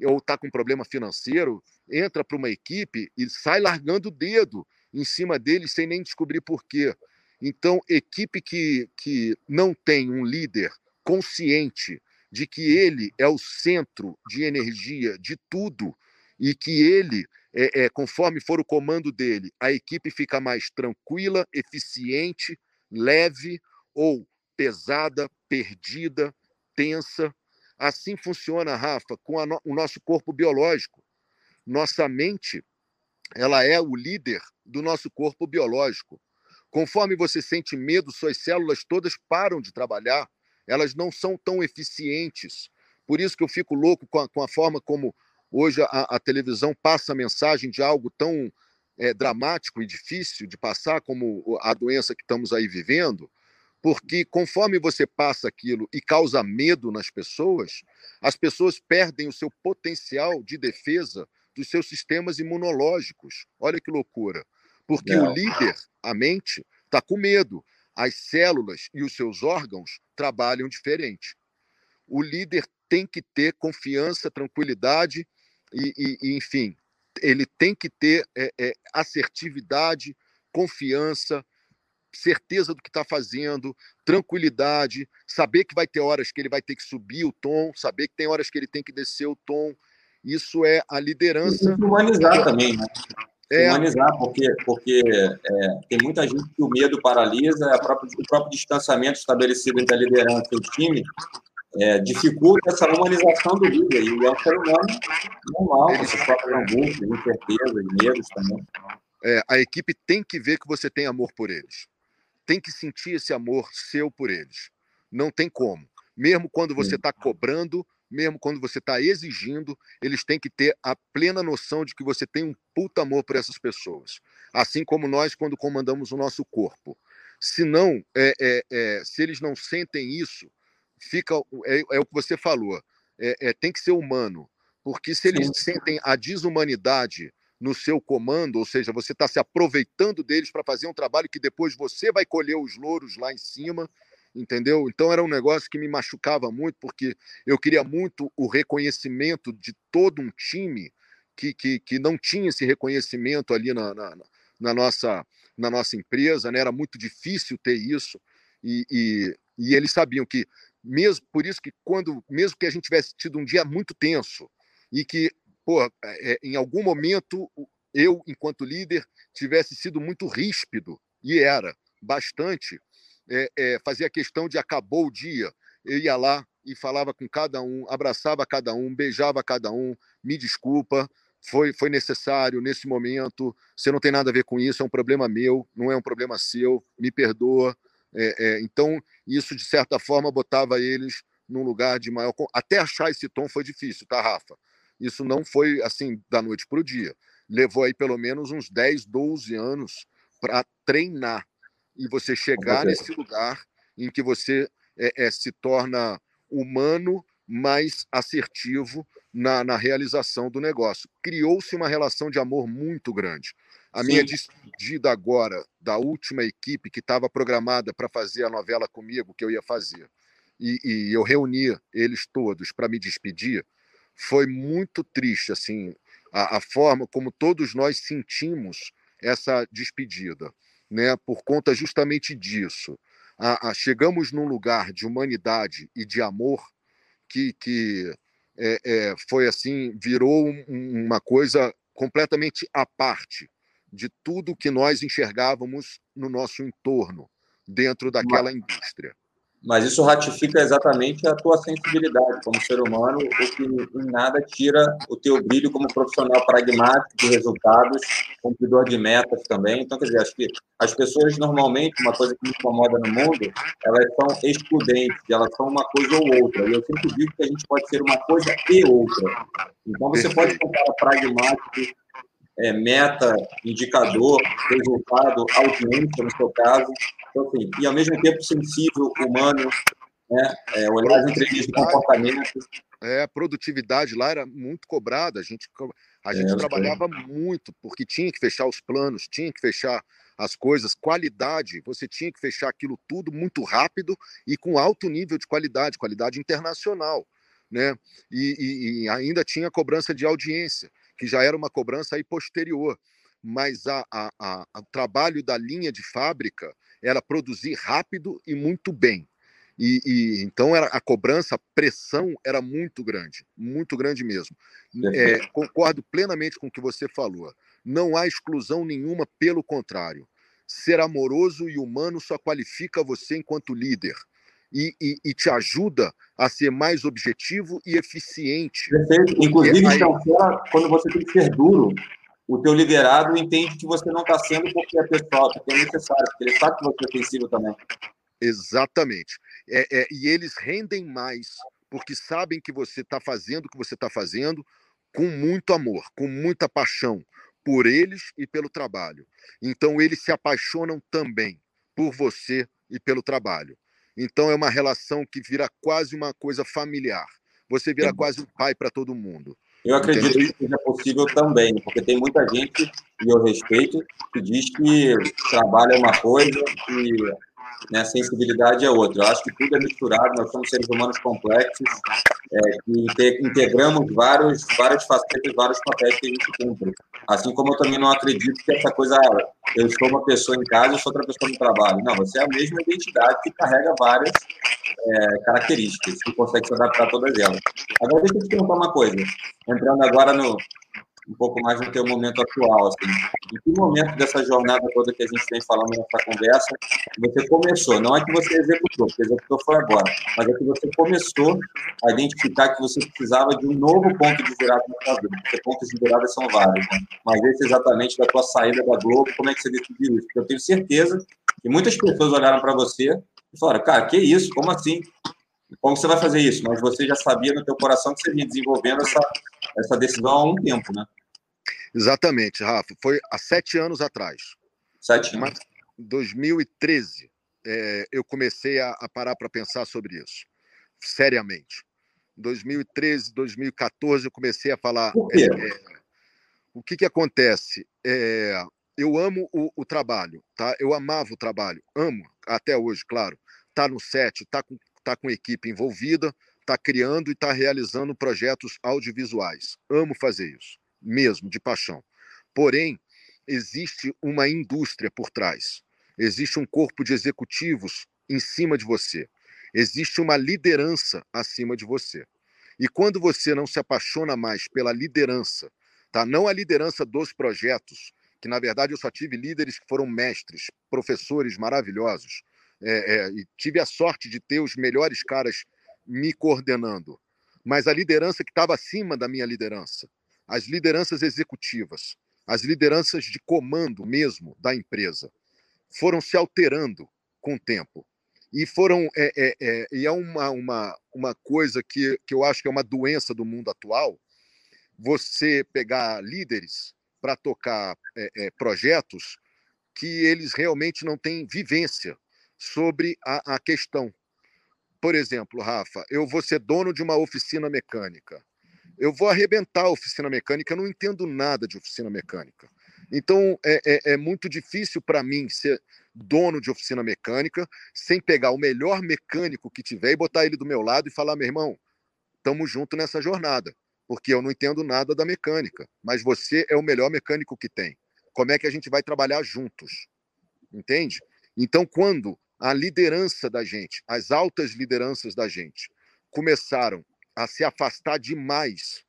ou está com problema financeiro, entra para uma equipe e sai largando o dedo em cima dele sem nem descobrir por quê. Então, equipe que, que não tem um líder consciente de que ele é o centro de energia de tudo e que ele, é, é, conforme for o comando dele, a equipe fica mais tranquila, eficiente, leve ou pesada, perdida, tensa. Assim funciona, Rafa, com no, o nosso corpo biológico. Nossa mente, ela é o líder do nosso corpo biológico. Conforme você sente medo, suas células todas param de trabalhar, elas não são tão eficientes. Por isso que eu fico louco com a, com a forma como hoje a, a, televisão passa a mensagem de algo tão é, dramático e difícil de passar como a doença que estamos aí vivendo, porque conforme você passa aquilo e causa medo nas pessoas, as pessoas perdem o seu potencial de defesa dos seus sistemas imunológicos. Olha que loucura. Porque Não. o líder, a mente, está com medo. As células e os seus órgãos trabalham diferente. O líder tem que ter confiança, tranquilidade e, e, e enfim, ele tem que ter é, é, assertividade, confiança, certeza do que está fazendo, tranquilidade, saber que vai ter horas que ele vai ter que subir o tom, saber que tem horas que ele tem que descer o tom. Isso é a liderança. E humanizar também, né? é... humanizar, porque, porque é, tem muita gente que o medo paralisa, a própria, o próprio distanciamento estabelecido entre a liderança e o time é, dificulta essa humanização do líder. E é um ser humano normal, você sofre angústias, incertezas, medos também. É, a equipe tem que ver que você tem amor por eles. Tem que sentir esse amor seu por eles. Não tem como. Mesmo quando você está cobrando, mesmo quando você está exigindo, eles têm que ter a plena noção de que você tem um puta amor por essas pessoas. Assim como nós, quando comandamos o nosso corpo. Se não, é, é, é, se eles não sentem isso, fica é, é o que você falou, é, é, tem que ser humano. Porque se eles Sim. sentem a desumanidade no seu comando, ou seja, você está se aproveitando deles para fazer um trabalho que depois você vai colher os louros lá em cima, entendeu? Então era um negócio que me machucava muito, porque eu queria muito o reconhecimento de todo um time que, que, que não tinha esse reconhecimento ali na, na, na nossa, na nossa empresa, né? era muito difícil ter isso, e, e, e eles sabiam que, mesmo por isso que quando, mesmo que a gente tivesse tido um dia muito tenso, e que, pô, é, em algum momento eu, enquanto líder, tivesse sido muito ríspido, e era bastante, é, é, fazia questão de acabou o dia, eu ia lá e falava com cada um, abraçava cada um, beijava cada um, me desculpa, foi, foi necessário nesse momento, você não tem nada a ver com isso, é um problema meu, não é um problema seu, me perdoa. É, é, então, isso, de certa forma, botava eles num lugar de maior. Até achar esse tom foi difícil, tá, Rafa? Isso não foi assim da noite para o dia. Levou aí pelo menos uns 10, 12 anos para treinar e você chegar nesse lugar em que você é, é, se torna humano, mais assertivo na, na realização do negócio. Criou-se uma relação de amor muito grande. A Sim. minha despedida agora da última equipe que estava programada para fazer a novela comigo, que eu ia fazer, e, e eu reuni eles todos para me despedir, foi muito triste, assim, a, a forma como todos nós sentimos essa despedida né, por conta justamente disso. A, a, chegamos num lugar de humanidade e de amor que, que é, é, foi assim, virou um, uma coisa completamente à parte de tudo que nós enxergávamos no nosso entorno, dentro daquela indústria. Mas isso ratifica exatamente a tua sensibilidade como ser humano, o que em nada tira o teu brilho como profissional pragmático de resultados, cumpridor de metas também. Então, quer dizer, acho que as pessoas normalmente, uma coisa que me incomoda no mundo, elas são excludentes, elas são uma coisa ou outra. E eu sempre digo que a gente pode ser uma coisa e outra. Então, você pode ser um cara pragmático, é, meta, indicador, resultado, audiência, no seu caso. Então, assim, e ao mesmo tempo sensível, humano, né? É, olhar as entrevistas de comportamento. É, a produtividade lá era muito cobrada. A gente, a gente é, trabalhava muito, porque tinha que fechar os planos, tinha que fechar as coisas, qualidade, você tinha que fechar aquilo tudo muito rápido e com alto nível de qualidade, qualidade internacional, né? E, e, e ainda tinha cobrança de audiência, que já era uma cobrança aí posterior, mas a, a, a, o trabalho da linha de fábrica era produzir rápido e muito bem. E, e, então era a cobrança, a pressão era muito grande, muito grande mesmo. É, concordo plenamente com o que você falou. Não há exclusão nenhuma, pelo contrário. Ser amoroso e humano só qualifica você enquanto líder e, e, e te ajuda a ser mais objetivo e eficiente. Perfeito. Inclusive, aí... quando você tem que ser duro, o teu liderado entende que você não está sendo porque é pessoal, porque é necessário, porque ele sabe que você é sensível também. Exatamente. É, é, e eles rendem mais porque sabem que você está fazendo o que você está fazendo com muito amor, com muita paixão por eles e pelo trabalho. Então eles se apaixonam também por você e pelo trabalho. Então é uma relação que vira quase uma coisa familiar. Você vira quase um pai para todo mundo. Eu acredito Entendeu? que seja possível também, porque tem muita gente, e eu respeito, que diz que trabalho é uma coisa e né? sensibilidade é outra. Eu acho que tudo é misturado, nós somos seres humanos complexos, é, que integramos vários, várias facetas, vários papéis que a gente cumpre. Assim como eu também não acredito que essa coisa, eu sou uma pessoa em casa e sou outra pessoa no trabalho. Não, você é a mesma identidade que carrega várias é, características, que consegue se adaptar a todas elas. Agora, deixa eu te perguntar uma coisa, entrando agora no, um pouco mais no teu momento atual. Assim. Em que momento dessa jornada toda que a gente vem falando nessa conversa, você começou? Não é que você executou, porque executou foi agora, mas é que você começou a identificar que você precisava de um novo ponto de virada na sua porque pontos de virada são vários, né? mas esse exatamente da tua saída da Globo, como é que você decidiu isso? Porque eu tenho certeza que muitas pessoas olharam para você e falaram, cara, que isso? Como assim? Como você vai fazer isso? Mas você já sabia no teu coração que você vinha desenvolvendo essa, essa decisão há um tempo, né? Exatamente, Rafa. Foi há sete anos atrás. Sete anos. Em 2013, é, eu comecei a, a parar para pensar sobre isso, seriamente. Em 2013, 2014, eu comecei a falar. É, é, o que, que acontece? É, eu amo o, o, trabalho, tá? Eu amava o trabalho, amo até hoje, claro. Tá no set, tá com, tá com equipe envolvida, tá criando e tá realizando projetos audiovisuais. Amo fazer isso mesmo, de paixão. Porém, existe uma indústria por trás, existe um corpo de executivos em cima de você, existe uma liderança acima de você. E quando você não se apaixona mais pela liderança, tá? não a liderança dos projetos, que na verdade eu só tive líderes que foram mestres, professores maravilhosos, é, é, e tive a sorte de ter os melhores caras me coordenando, mas a liderança que estava acima da minha liderança, as lideranças executivas, as lideranças de comando mesmo da empresa, foram se alterando com o tempo. E foram é, é, é, e é uma, uma, uma coisa que, que eu acho que é uma doença do mundo atual, você pegar líderes para tocar é, é, projetos que eles realmente não têm vivência sobre a, a questão. Por exemplo, Rafa, eu vou ser dono de uma oficina mecânica eu vou arrebentar a oficina mecânica, eu não entendo nada de oficina mecânica. Então, é, é, é muito difícil para mim ser dono de oficina mecânica sem pegar o melhor mecânico que tiver e botar ele do meu lado e falar: meu irmão, estamos juntos nessa jornada, porque eu não entendo nada da mecânica, mas você é o melhor mecânico que tem. Como é que a gente vai trabalhar juntos? Entende? Então, quando a liderança da gente, as altas lideranças da gente, começaram a se afastar demais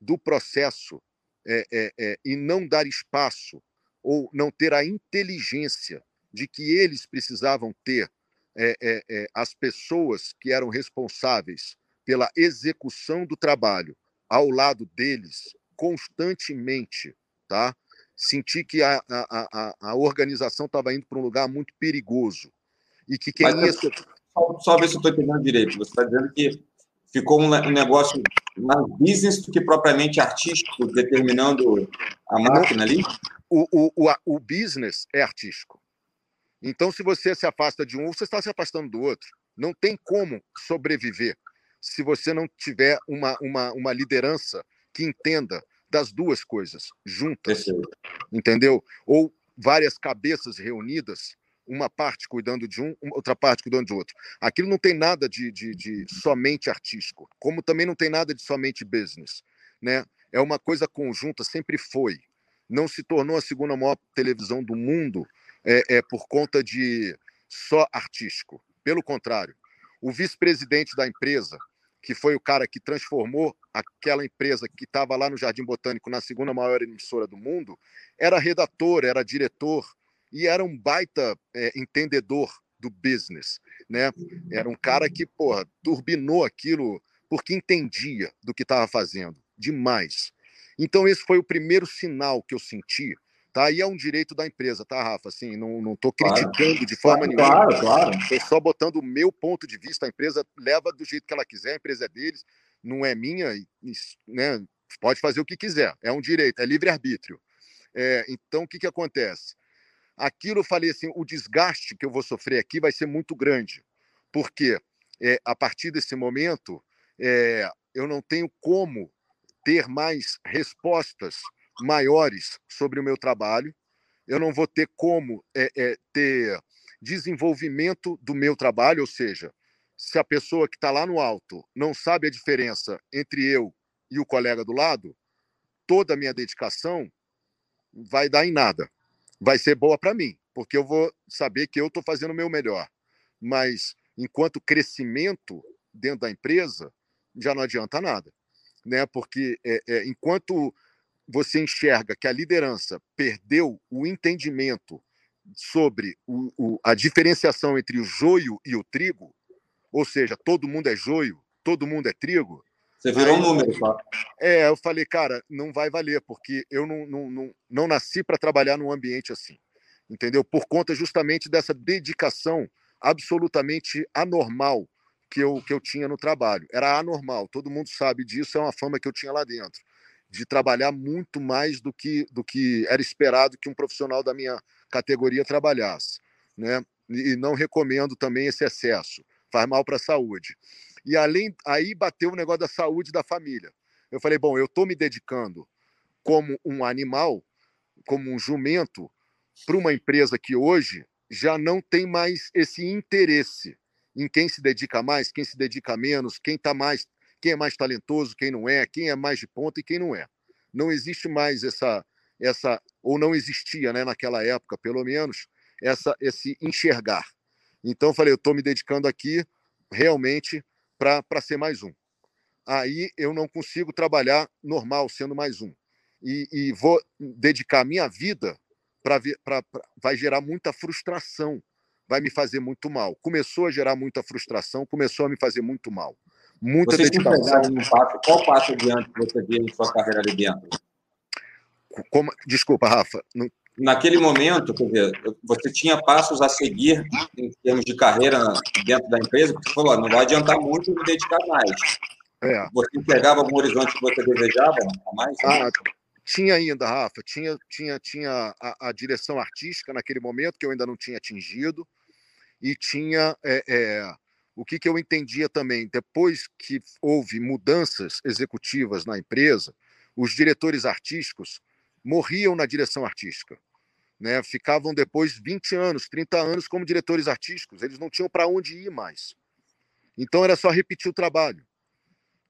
do processo é, é, é, e não dar espaço ou não ter a inteligência de que eles precisavam ter é, é, é, as pessoas que eram responsáveis pela execução do trabalho ao lado deles constantemente, tá? Senti que a, a, a, a organização estava indo para um lugar muito perigoso e que quem Mas, ia... só, só ver se eu estou entendendo direito. Você está dizendo que ficou um, um negócio mais business do que propriamente artístico, determinando a máquina ali? O, o, o, o business é artístico. Então, se você se afasta de um, você está se afastando do outro. Não tem como sobreviver se você não tiver uma, uma, uma liderança que entenda das duas coisas juntas, entendeu? Ou várias cabeças reunidas, uma parte cuidando de um, outra parte cuidando de outro. Aquilo não tem nada de, de, de somente artístico, como também não tem nada de somente business, né? É uma coisa conjunta, sempre foi. Não se tornou a segunda maior televisão do mundo é, é por conta de só artístico. Pelo contrário, o vice-presidente da empresa, que foi o cara que transformou aquela empresa que estava lá no Jardim Botânico na segunda maior emissora do mundo, era redator, era diretor e era um baita é, entendedor do business, né? Era um cara que, porra, turbinou aquilo porque entendia do que estava fazendo, demais. Então esse foi o primeiro sinal que eu senti Tá? E é um direito da empresa, tá, Rafa? Assim, não estou criticando claro. de forma claro, nenhuma. Claro, claro. Estou só botando o meu ponto de vista. A empresa leva do jeito que ela quiser, a empresa é deles, não é minha, né? pode fazer o que quiser. É um direito, é livre-arbítrio. É, então, o que, que acontece? Aquilo eu falei assim: o desgaste que eu vou sofrer aqui vai ser muito grande, porque é, a partir desse momento é, eu não tenho como ter mais respostas maiores sobre o meu trabalho, eu não vou ter como é, é, ter desenvolvimento do meu trabalho, ou seja, se a pessoa que está lá no alto não sabe a diferença entre eu e o colega do lado, toda a minha dedicação vai dar em nada. Vai ser boa para mim, porque eu vou saber que eu estou fazendo o meu melhor. Mas enquanto crescimento dentro da empresa, já não adianta nada, né? Porque é, é, enquanto você enxerga que a liderança perdeu o entendimento sobre o, o, a diferenciação entre o joio e o trigo, ou seja, todo mundo é joio, todo mundo é trigo. Você virou aí, um número, tá? É, eu falei, cara, não vai valer, porque eu não, não, não, não nasci para trabalhar num ambiente assim, entendeu? Por conta justamente dessa dedicação absolutamente anormal que eu, que eu tinha no trabalho. Era anormal, todo mundo sabe disso, é uma fama que eu tinha lá dentro de trabalhar muito mais do que, do que era esperado que um profissional da minha categoria trabalhasse. Né? E não recomendo também esse excesso, faz mal para a saúde. E além, aí bateu o negócio da saúde da família. Eu falei, bom, eu estou me dedicando como um animal, como um jumento, para uma empresa que hoje já não tem mais esse interesse em quem se dedica mais, quem se dedica menos, quem está mais quem é mais talentoso, quem não é, quem é mais de ponta e quem não é. Não existe mais essa, essa ou não existia, né, naquela época, pelo menos, essa, esse enxergar. Então, eu falei, eu estou me dedicando aqui realmente para ser mais um. Aí eu não consigo trabalhar normal, sendo mais um. E, e vou dedicar minha vida para. Vai gerar muita frustração, vai me fazer muito mal. Começou a gerar muita frustração, começou a me fazer muito mal muita você dedicação. Um passo, qual passo adiante você vê em sua carreira ali dentro? Como, desculpa, Rafa. Não... Naquele momento, dizer, você tinha passos a seguir em termos de carreira dentro da empresa, porque você falou, não vai adiantar muito me dedicar mais. É. Você entregava algum horizonte que você desejava mais? Ah, tinha ainda, Rafa. Tinha, tinha, tinha a, a, direção artística naquele momento, que eu ainda não tinha atingido, e tinha é, é, o que, que eu entendia também, depois que houve mudanças executivas na empresa, os diretores artísticos morriam na direção artística. Né? Ficavam depois 20 anos, 30 anos como diretores artísticos, eles não tinham para onde ir mais. Então era só repetir o trabalho.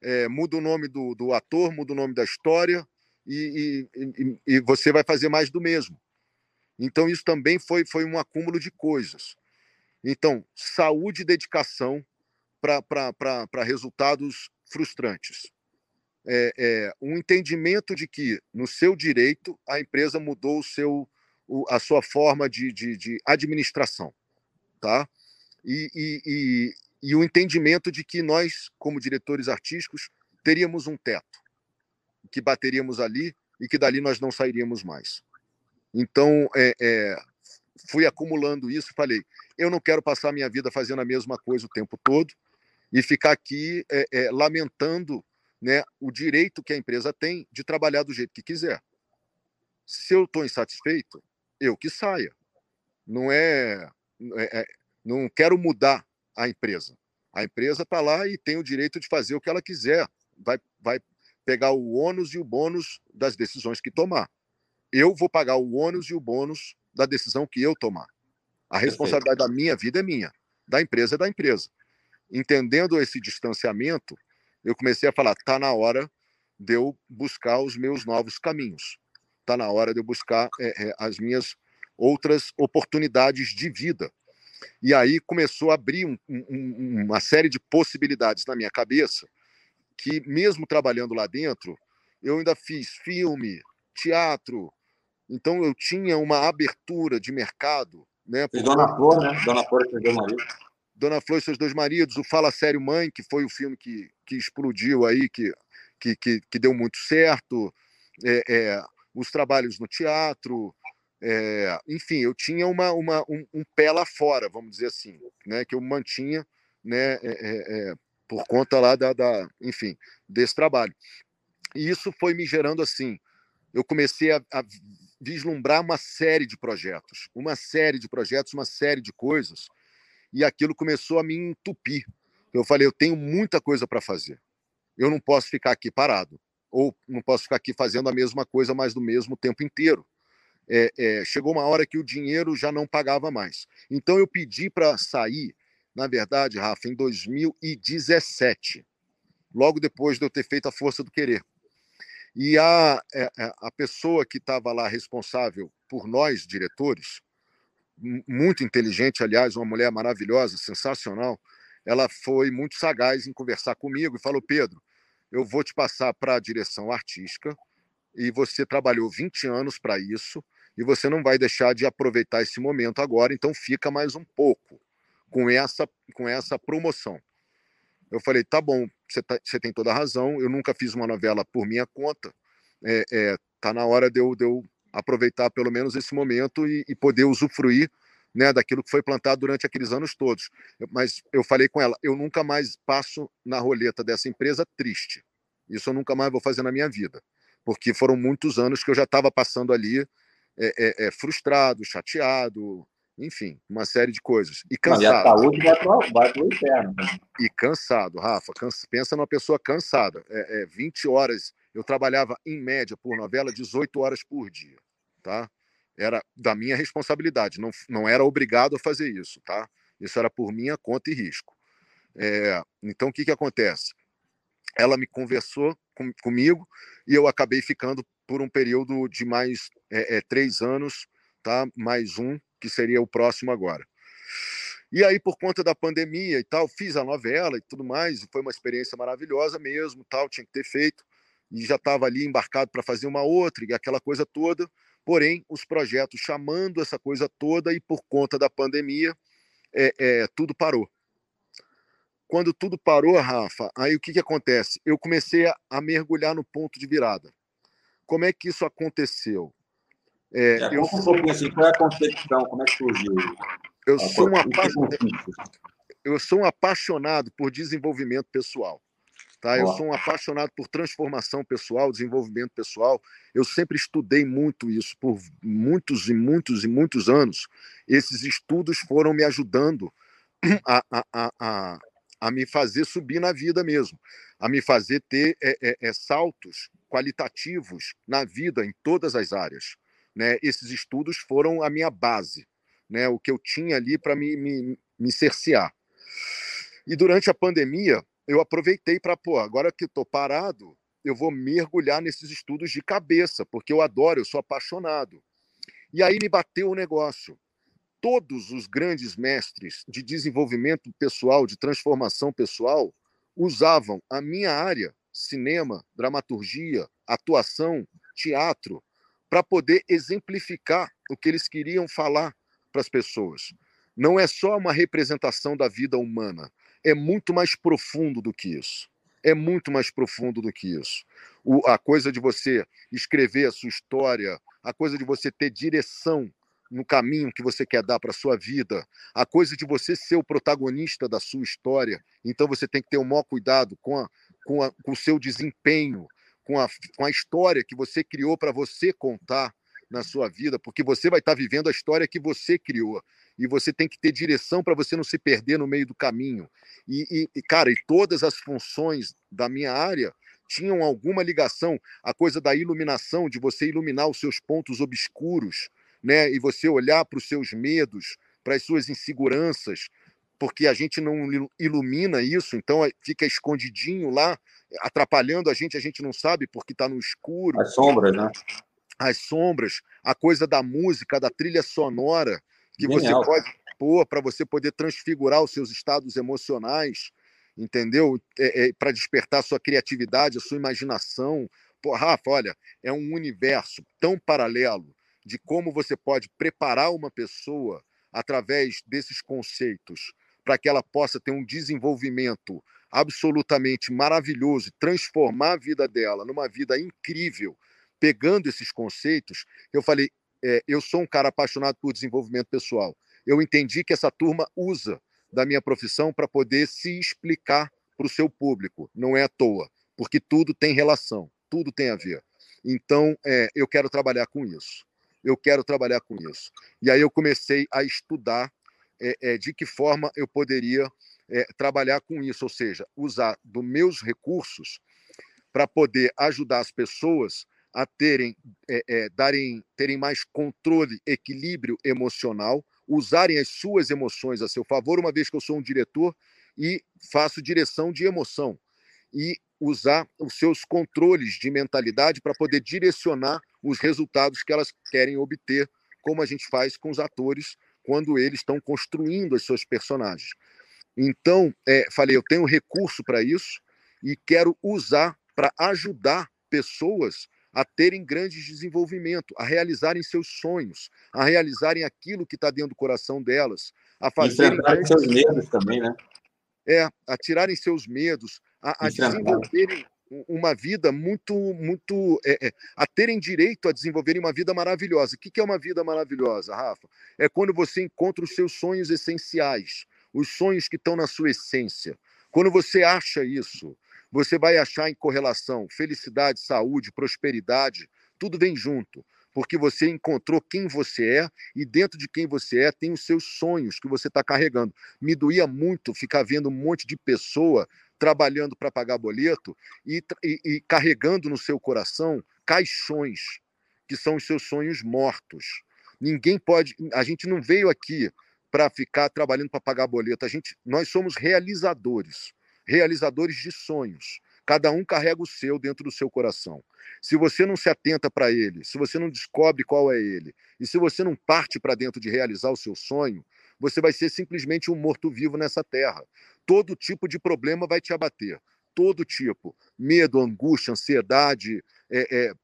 É, muda o nome do, do, ator, muda o nome da história e, e, e, e, você vai fazer mais do mesmo. Então isso também foi, foi um acúmulo de coisas. Então, saúde e dedicação para resultados frustrantes. É, é, um entendimento de que, no seu direito, a empresa mudou o seu, o, a sua forma de, de, de administração. Tá? E, e, e, e o entendimento de que nós, como diretores artísticos, teríamos um teto, que bateríamos ali e que dali nós não sairíamos mais. Então, é, é, fui acumulando isso, falei, eu não quero passar minha vida fazendo a mesma coisa o tempo todo, e ficar aqui é, lamentando né, o direito que a empresa tem de trabalhar do jeito que quiser. Se eu estou insatisfeito, eu que saia. Não é, é, é, não quero mudar a empresa. A empresa está lá e tem o direito de fazer o que ela quiser. Vai, vai pegar o ônus e o bônus das decisões que tomar. Eu vou pagar o ônus e o bônus da decisão que eu tomar. A responsabilidade Perfeito. da minha vida é minha, da empresa é da empresa. Entendendo esse distanciamento, eu comecei a falar: está na hora de eu buscar os meus novos caminhos, está na hora de eu buscar é, é, as minhas outras oportunidades de vida. E aí começou a abrir um, um, uma série de possibilidades na minha cabeça, que mesmo trabalhando lá dentro, eu ainda fiz filme, teatro, então eu tinha uma abertura de mercado. Né, por... Dona Flor, né? Dona Flor e seus dois maridos. Dona Flor e seus dois maridos, o Fala Sério Mãe, que foi o filme que, que explodiu aí, que, que, que, que deu muito certo, é, é, os trabalhos no teatro, é, enfim, eu tinha uma, uma, um, um, pé lá fora, vamos dizer assim, né, que eu mantinha né, é, é, é, por conta lá da, da, enfim, desse trabalho. E isso foi me gerando assim, eu comecei a, a vislumbrar uma série de projetos, uma série de projetos, uma série de coisas, e aquilo começou a me entupir. Eu falei, eu tenho muita coisa para fazer. Eu não posso ficar aqui parado, ou não posso ficar aqui fazendo a mesma coisa, mas do mesmo tempo inteiro. É, é, chegou uma hora que o dinheiro já não pagava mais. Então eu pedi para sair, na verdade, Rafa, em 2017, logo depois de eu ter feito a Força do Querer. E a, é, é, a pessoa que estava lá responsável por nós, diretores, muito inteligente, aliás, uma mulher maravilhosa, sensacional, ela foi muito sagaz em conversar comigo e falou: Pedro, eu vou te passar para a direção artística e você trabalhou 20 anos para isso e você não vai deixar de aproveitar esse momento agora, então fica mais um pouco com essa, com essa promoção. Eu falei, tá bom, você, tá, você tem toda a razão, eu nunca fiz uma novela por minha conta, é, é, tá na hora de eu, de eu aproveitar pelo menos esse momento e, e poder usufruir né, daquilo que foi plantado durante aqueles anos todos. Mas eu falei com ela, eu nunca mais passo na roleta dessa empresa triste. Isso eu nunca mais vou fazer na minha vida, porque foram muitos anos que eu já estava passando ali é, é, é, frustrado, chateado, enfim, uma série de coisas. E cansado. E a saúde vai para vai o inferno. E cansado, Rafa. Cansa, pensa numa pessoa cansada. É, é, 20 horas. Eu trabalhava, em média, por novela, 18 horas por dia. Tá? Era da minha responsabilidade. Não, não era obrigado a fazer isso. Tá? Isso era por minha conta e risco. É, então, o que, que acontece? Ela me conversou com, comigo e eu acabei ficando por um período de mais é, é, três anos, tá? mais um, que seria o próximo agora. E aí, por conta da pandemia e tal, fiz a novela e tudo mais, e foi uma experiência maravilhosa mesmo, tal, tinha que ter feito, e já estava ali embarcado para fazer uma outra, e aquela coisa toda. Porém, os projetos chamando essa coisa toda, e por conta da pandemia, é, é, tudo parou. Quando tudo parou, Rafa, aí o que, que acontece? Eu comecei a, a mergulhar no ponto de virada. Como é que isso aconteceu? É, é, eu um pouquinho assim, qual é a concepção, como é que surgiu? Eu sou, um apaixonado, eu sou um apaixonado por desenvolvimento pessoal. Tá? Eu sou um apaixonado por transformação pessoal, desenvolvimento pessoal. Eu sempre estudei muito isso por muitos e muitos e muitos anos. Esses estudos foram me ajudando a, a, a, a, a me fazer subir na vida mesmo, a me fazer ter é, é, é, saltos qualitativos na vida em todas as áreas. Né? Esses estudos foram a minha base, né? o que eu tinha ali para me, me, me cercear. E durante a pandemia, eu aproveitei para, pô, agora que estou parado, eu vou mergulhar nesses estudos de cabeça, porque eu adoro, eu sou apaixonado. E aí me bateu o negócio. Todos os grandes mestres de desenvolvimento pessoal, de transformação pessoal, usavam a minha área, cinema, dramaturgia, atuação, teatro, para poder exemplificar o que eles queriam falar para as pessoas. Não é só uma representação da vida humana, é muito mais profundo do que isso. É muito mais profundo do que isso. O, a coisa de você escrever a sua história, a coisa de você ter direção no caminho que você quer dar para a sua vida, a coisa de você ser o protagonista da sua história. Então você tem que ter o maior cuidado com, a, com, a, com o seu desempenho, com a, com a história que você criou para você contar na sua vida, porque você vai estar tá vivendo a história que você criou. E você tem que ter direção para você não se perder no meio do caminho. E, e, cara, e todas as funções da minha área tinham alguma ligação. A coisa da iluminação, de você iluminar os seus pontos obscuros, né? E você olhar para os seus medos, para as suas inseguranças, porque a gente não ilumina isso, então fica escondidinho lá, atrapalhando a gente, a gente não sabe porque está no escuro. As sombras, né? As sombras, a coisa da música, da trilha sonora, que Genial. você pode pôr para você poder transfigurar os seus estados emocionais, entendeu? É, é, para despertar a sua criatividade, a sua imaginação. Pô, Rafa, olha, é um universo tão paralelo de como você pode preparar uma pessoa através desses conceitos para que ela possa ter um desenvolvimento absolutamente maravilhoso, transformar a vida dela numa vida incrível, pegando esses conceitos. Eu falei, é, eu sou um cara apaixonado por desenvolvimento pessoal. Eu entendi que essa turma usa da minha profissão para poder se explicar para o seu público. Não é à toa, porque tudo tem relação, tudo tem a ver. Então, é, eu quero trabalhar com isso. Eu quero trabalhar com isso. E aí eu comecei a estudar é, é, de que forma eu poderia é, trabalhar com isso, ou seja, usar dos meus recursos para poder ajudar as pessoas a terem, é, é, darem, terem mais controle, equilíbrio emocional, usarem as suas emoções a seu favor, uma vez que eu sou um diretor e faço direção de emoção, e usar os seus controles de mentalidade para poder direcionar os resultados que elas querem obter, como a gente faz com os atores quando eles estão construindo as suas personagens. Então, é, falei, eu tenho recurso para isso e quero usar para ajudar pessoas a terem grandes desenvolvimento, a realizarem seus sonhos, a realizarem aquilo que está dentro do coração delas, a fazerem grandes... seus medos também, né? É, a tirarem seus medos, a, a desenvolverem uma vida muito, muito, é, é, a terem direito a desenvolverem uma vida maravilhosa. O que, que é uma vida maravilhosa, Rafa? É quando você encontra os seus sonhos essenciais, os sonhos que estão na sua essência. Quando você acha isso, você vai achar em correlação felicidade, saúde, prosperidade, tudo vem junto, porque você encontrou quem você é e dentro de quem você é tem os seus sonhos que você está carregando. Me doía muito ficar vendo um monte de pessoa trabalhando para pagar boleto e, e, e carregando no seu coração caixões que são os seus sonhos mortos. Ninguém pode, a gente não veio aqui para ficar trabalhando para pagar boleto. A gente, nós somos realizadores realizadores de sonhos. Cada um carrega o seu dentro do seu coração. Se você não se atenta para ele, se você não descobre qual é ele, e se você não parte para dentro de realizar o seu sonho, você vai ser simplesmente um morto-vivo nessa terra. Todo tipo de problema vai te abater. Todo tipo. Medo, angústia, ansiedade, é, é,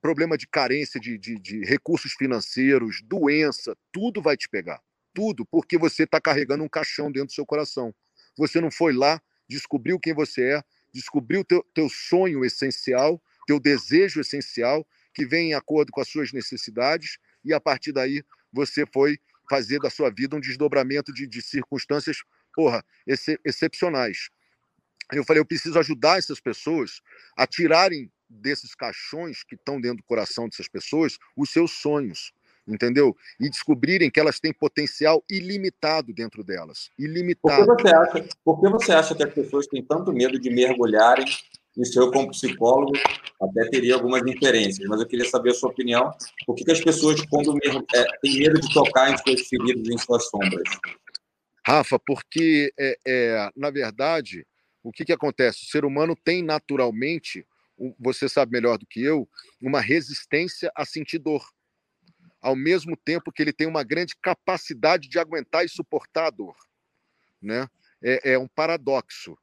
problema de carência de, de, de recursos financeiros, doença, tudo vai te pegar. Tudo, porque você está carregando um caixão dentro do seu coração. Você não foi lá descobriu quem você é, descobriu teu, teu sonho essencial, teu desejo essencial, que vem em acordo com as suas necessidades, e a partir daí você foi fazer da sua vida um desdobramento de, de circunstâncias, porra, ex, excepcionais. Eu falei, eu preciso ajudar essas pessoas a tirarem desses caixões que estão dentro do coração dessas pessoas os seus sonhos, entendeu? E descobrirem que elas têm potencial ilimitado dentro delas. Ilimitado. Por que você acha, por que, você acha que as pessoas têm tanto medo de mergulharem isso eu, como psicólogo, até teria algumas inferências, mas eu queria saber a sua opinião. Por que, que as pessoas, quando é, têm medo de tocar em suas feridas, em suas sombras? Rafa, porque, é, é, na verdade, o que, que acontece? O ser humano tem naturalmente, você sabe melhor do que eu, uma resistência a sentir dor ao mesmo tempo que ele tem uma grande capacidade de aguentar e suportar a dor. Né? É, é um paradoxo.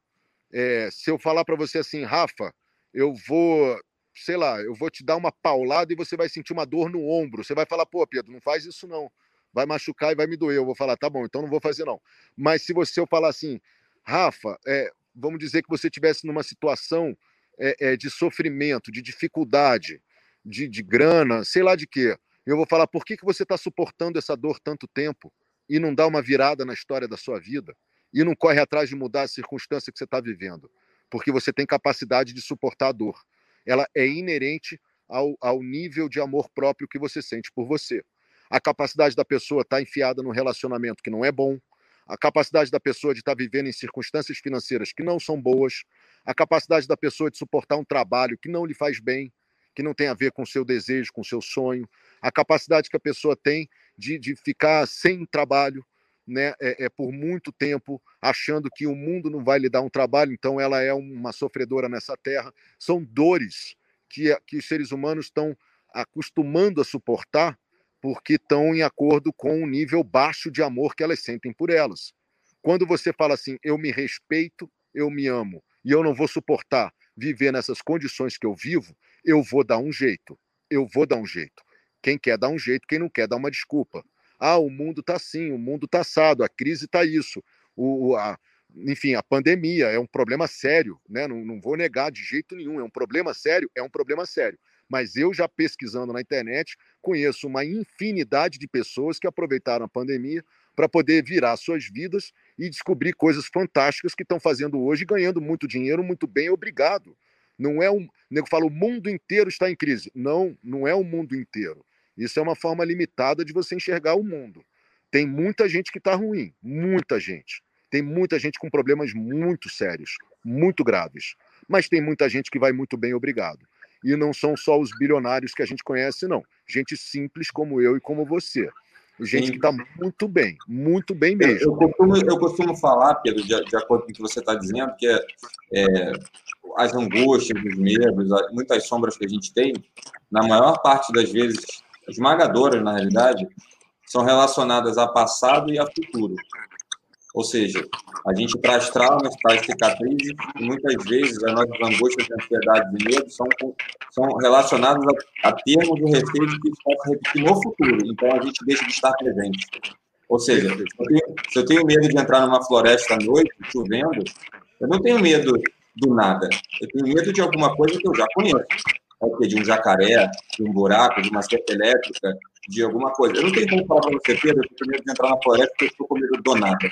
É, se eu falar para você assim, Rafa, eu vou, sei lá, eu vou te dar uma paulada e você vai sentir uma dor no ombro. Você vai falar, pô, Pedro, não faz isso não. Vai machucar e vai me doer. Eu vou falar, tá bom, então não vou fazer não. Mas se você eu falar assim, Rafa, é, vamos dizer que você estivesse numa situação é, é, de sofrimento, de dificuldade, de, de grana, sei lá de quê Eu vou falar por que, que você está suportando essa dor tanto tempo e não dá uma virada na história da sua vida e não corre atrás de mudar a circunstância que você está vivendo, porque você tem capacidade de suportar a dor. Ela é inerente ao, ao nível de amor próprio que você sente por você. A capacidade da pessoa estar tá enfiada num relacionamento que não é bom, a capacidade da pessoa de estar tá vivendo em circunstâncias financeiras que não são boas, a capacidade da pessoa de suportar um trabalho que não lhe faz bem, que não tem a ver com o seu desejo, com o seu sonho, a capacidade que a pessoa tem de, de ficar sem trabalho, né, é, é, por muito tempo, achando que o mundo não vai lhe dar um trabalho, então ela é uma sofredora nessa terra. São dores que, que os seres humanos estão acostumando a suportar porque estão em acordo com o nível baixo de amor que elas sentem por elas. Quando você fala assim, eu me respeito, eu me amo, e eu não vou suportar viver nessas condições que eu vivo, eu vou dar um jeito. Eu vou dar um jeito. Quem quer dar um jeito, quem não quer dar uma desculpa. Ah, o mundo está assim, o mundo está assado, a crise está isso. O, a, enfim, a pandemia é um problema sério, né? Não, não vou negar de jeito nenhum. É um problema sério, é um problema sério. Mas eu já pesquisando na internet, conheço uma infinidade de pessoas que aproveitaram a pandemia para poder virar suas vidas e descobrir coisas fantásticas que estão fazendo hoje, ganhando muito dinheiro, muito bem, obrigado. Não é um. O nego fala, o mundo inteiro está em crise. Não, não é o mundo inteiro. Isso é uma forma limitada de você enxergar o mundo. Tem muita gente que está ruim, muita gente. Tem muita gente com problemas muito sérios, muito graves. Mas tem muita gente que vai muito bem, obrigado. E não são só os bilionários que a gente conhece, não. Gente simples como eu e como você. Gente Sim. que está muito bem, muito bem mesmo. Eu, eu, costumo, eu costumo falar, Pedro, de, de, acordo com o que você está dizendo, que é, é, as angústias, os medos, muitas sombras que a gente tem, na maior parte das vezes esmagadoras, na realidade, são relacionadas a passado e a futuro. Ou seja, a gente traz traumas, traz cicatrizes, e muitas vezes as nossas angústias, ansiedades e medos são, são relacionados a, a termos do receio que isso possa repetir no futuro. Então a gente deixa de estar presente. Ou seja, se eu, tenho, se eu tenho medo de entrar numa floresta à noite, chovendo, eu não tenho medo do nada. Eu tenho medo de alguma coisa que eu já conheço de um jacaré, de um buraco, de uma cerca elétrica, de alguma coisa. Eu não tenho como falar para você, Pedro, eu tenho medo de entrar na floresta porque eu estou com medo do nada.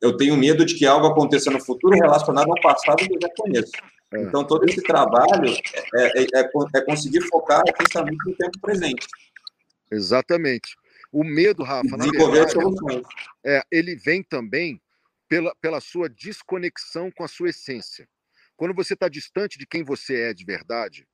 Eu tenho medo de que algo aconteça no futuro relacionado ao passado que eu já conheço. É. Então, todo esse trabalho é, é, é, é conseguir focar justamente no tempo presente. Exatamente. O medo, Rafa, na verdade, é, ele vem também pela, pela sua desconexão com a sua essência. Quando você está distante de quem você é de verdade,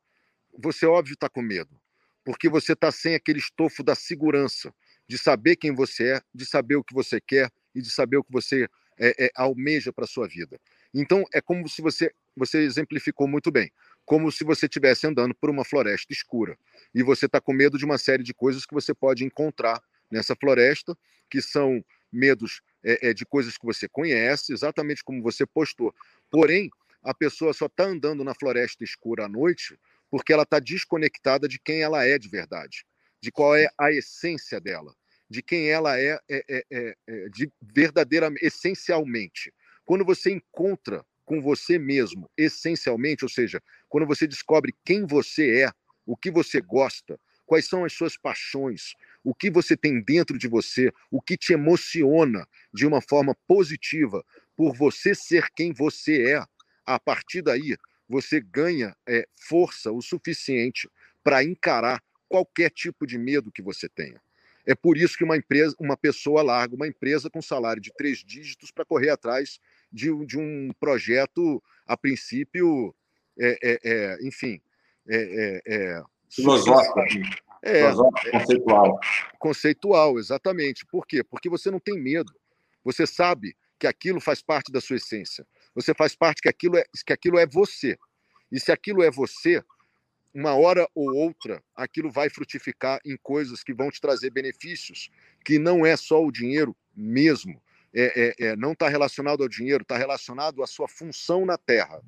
você, óbvio, está com medo, porque você está sem aquele estofo da segurança, de saber quem você é, de saber o que você quer e de saber o que você é, é, almeja para a sua vida. Então, é como se você, você exemplificou muito bem, como se você estivesse andando por uma floresta escura e você está com medo de uma série de coisas que você pode encontrar nessa floresta, que são medos é, de coisas que você conhece, exatamente como você postou. Porém, a pessoa só está andando na floresta escura à noite porque ela está desconectada de quem ela é de verdade, de qual é a essência dela, de quem ela é, é, é, é, é de verdadeiramente, essencialmente. Quando você encontra com você mesmo, essencialmente, ou seja, quando você descobre quem você é, o que você gosta, quais são as suas paixões, o que você tem dentro de você, o que te emociona de uma forma positiva por você ser quem você é, a partir daí você ganha é, força o suficiente para encarar qualquer tipo de medo que você tenha. É por isso que uma empresa, uma pessoa larga uma empresa com salário de três dígitos para correr atrás de, de, um projeto, a princípio, é, é, é enfim, é, é, é filosófico, filosófico, conceitual. Conceitual, exatamente. Por quê? Porque você não tem medo. Você sabe que aquilo faz parte da sua essência. Você faz parte que aquilo é, que aquilo é você. E se aquilo é você, uma hora ou outra, aquilo vai frutificar em coisas que vão te trazer benefícios, que não é só o dinheiro mesmo. É, é, é não está relacionado ao dinheiro, está relacionado à sua função na Terra.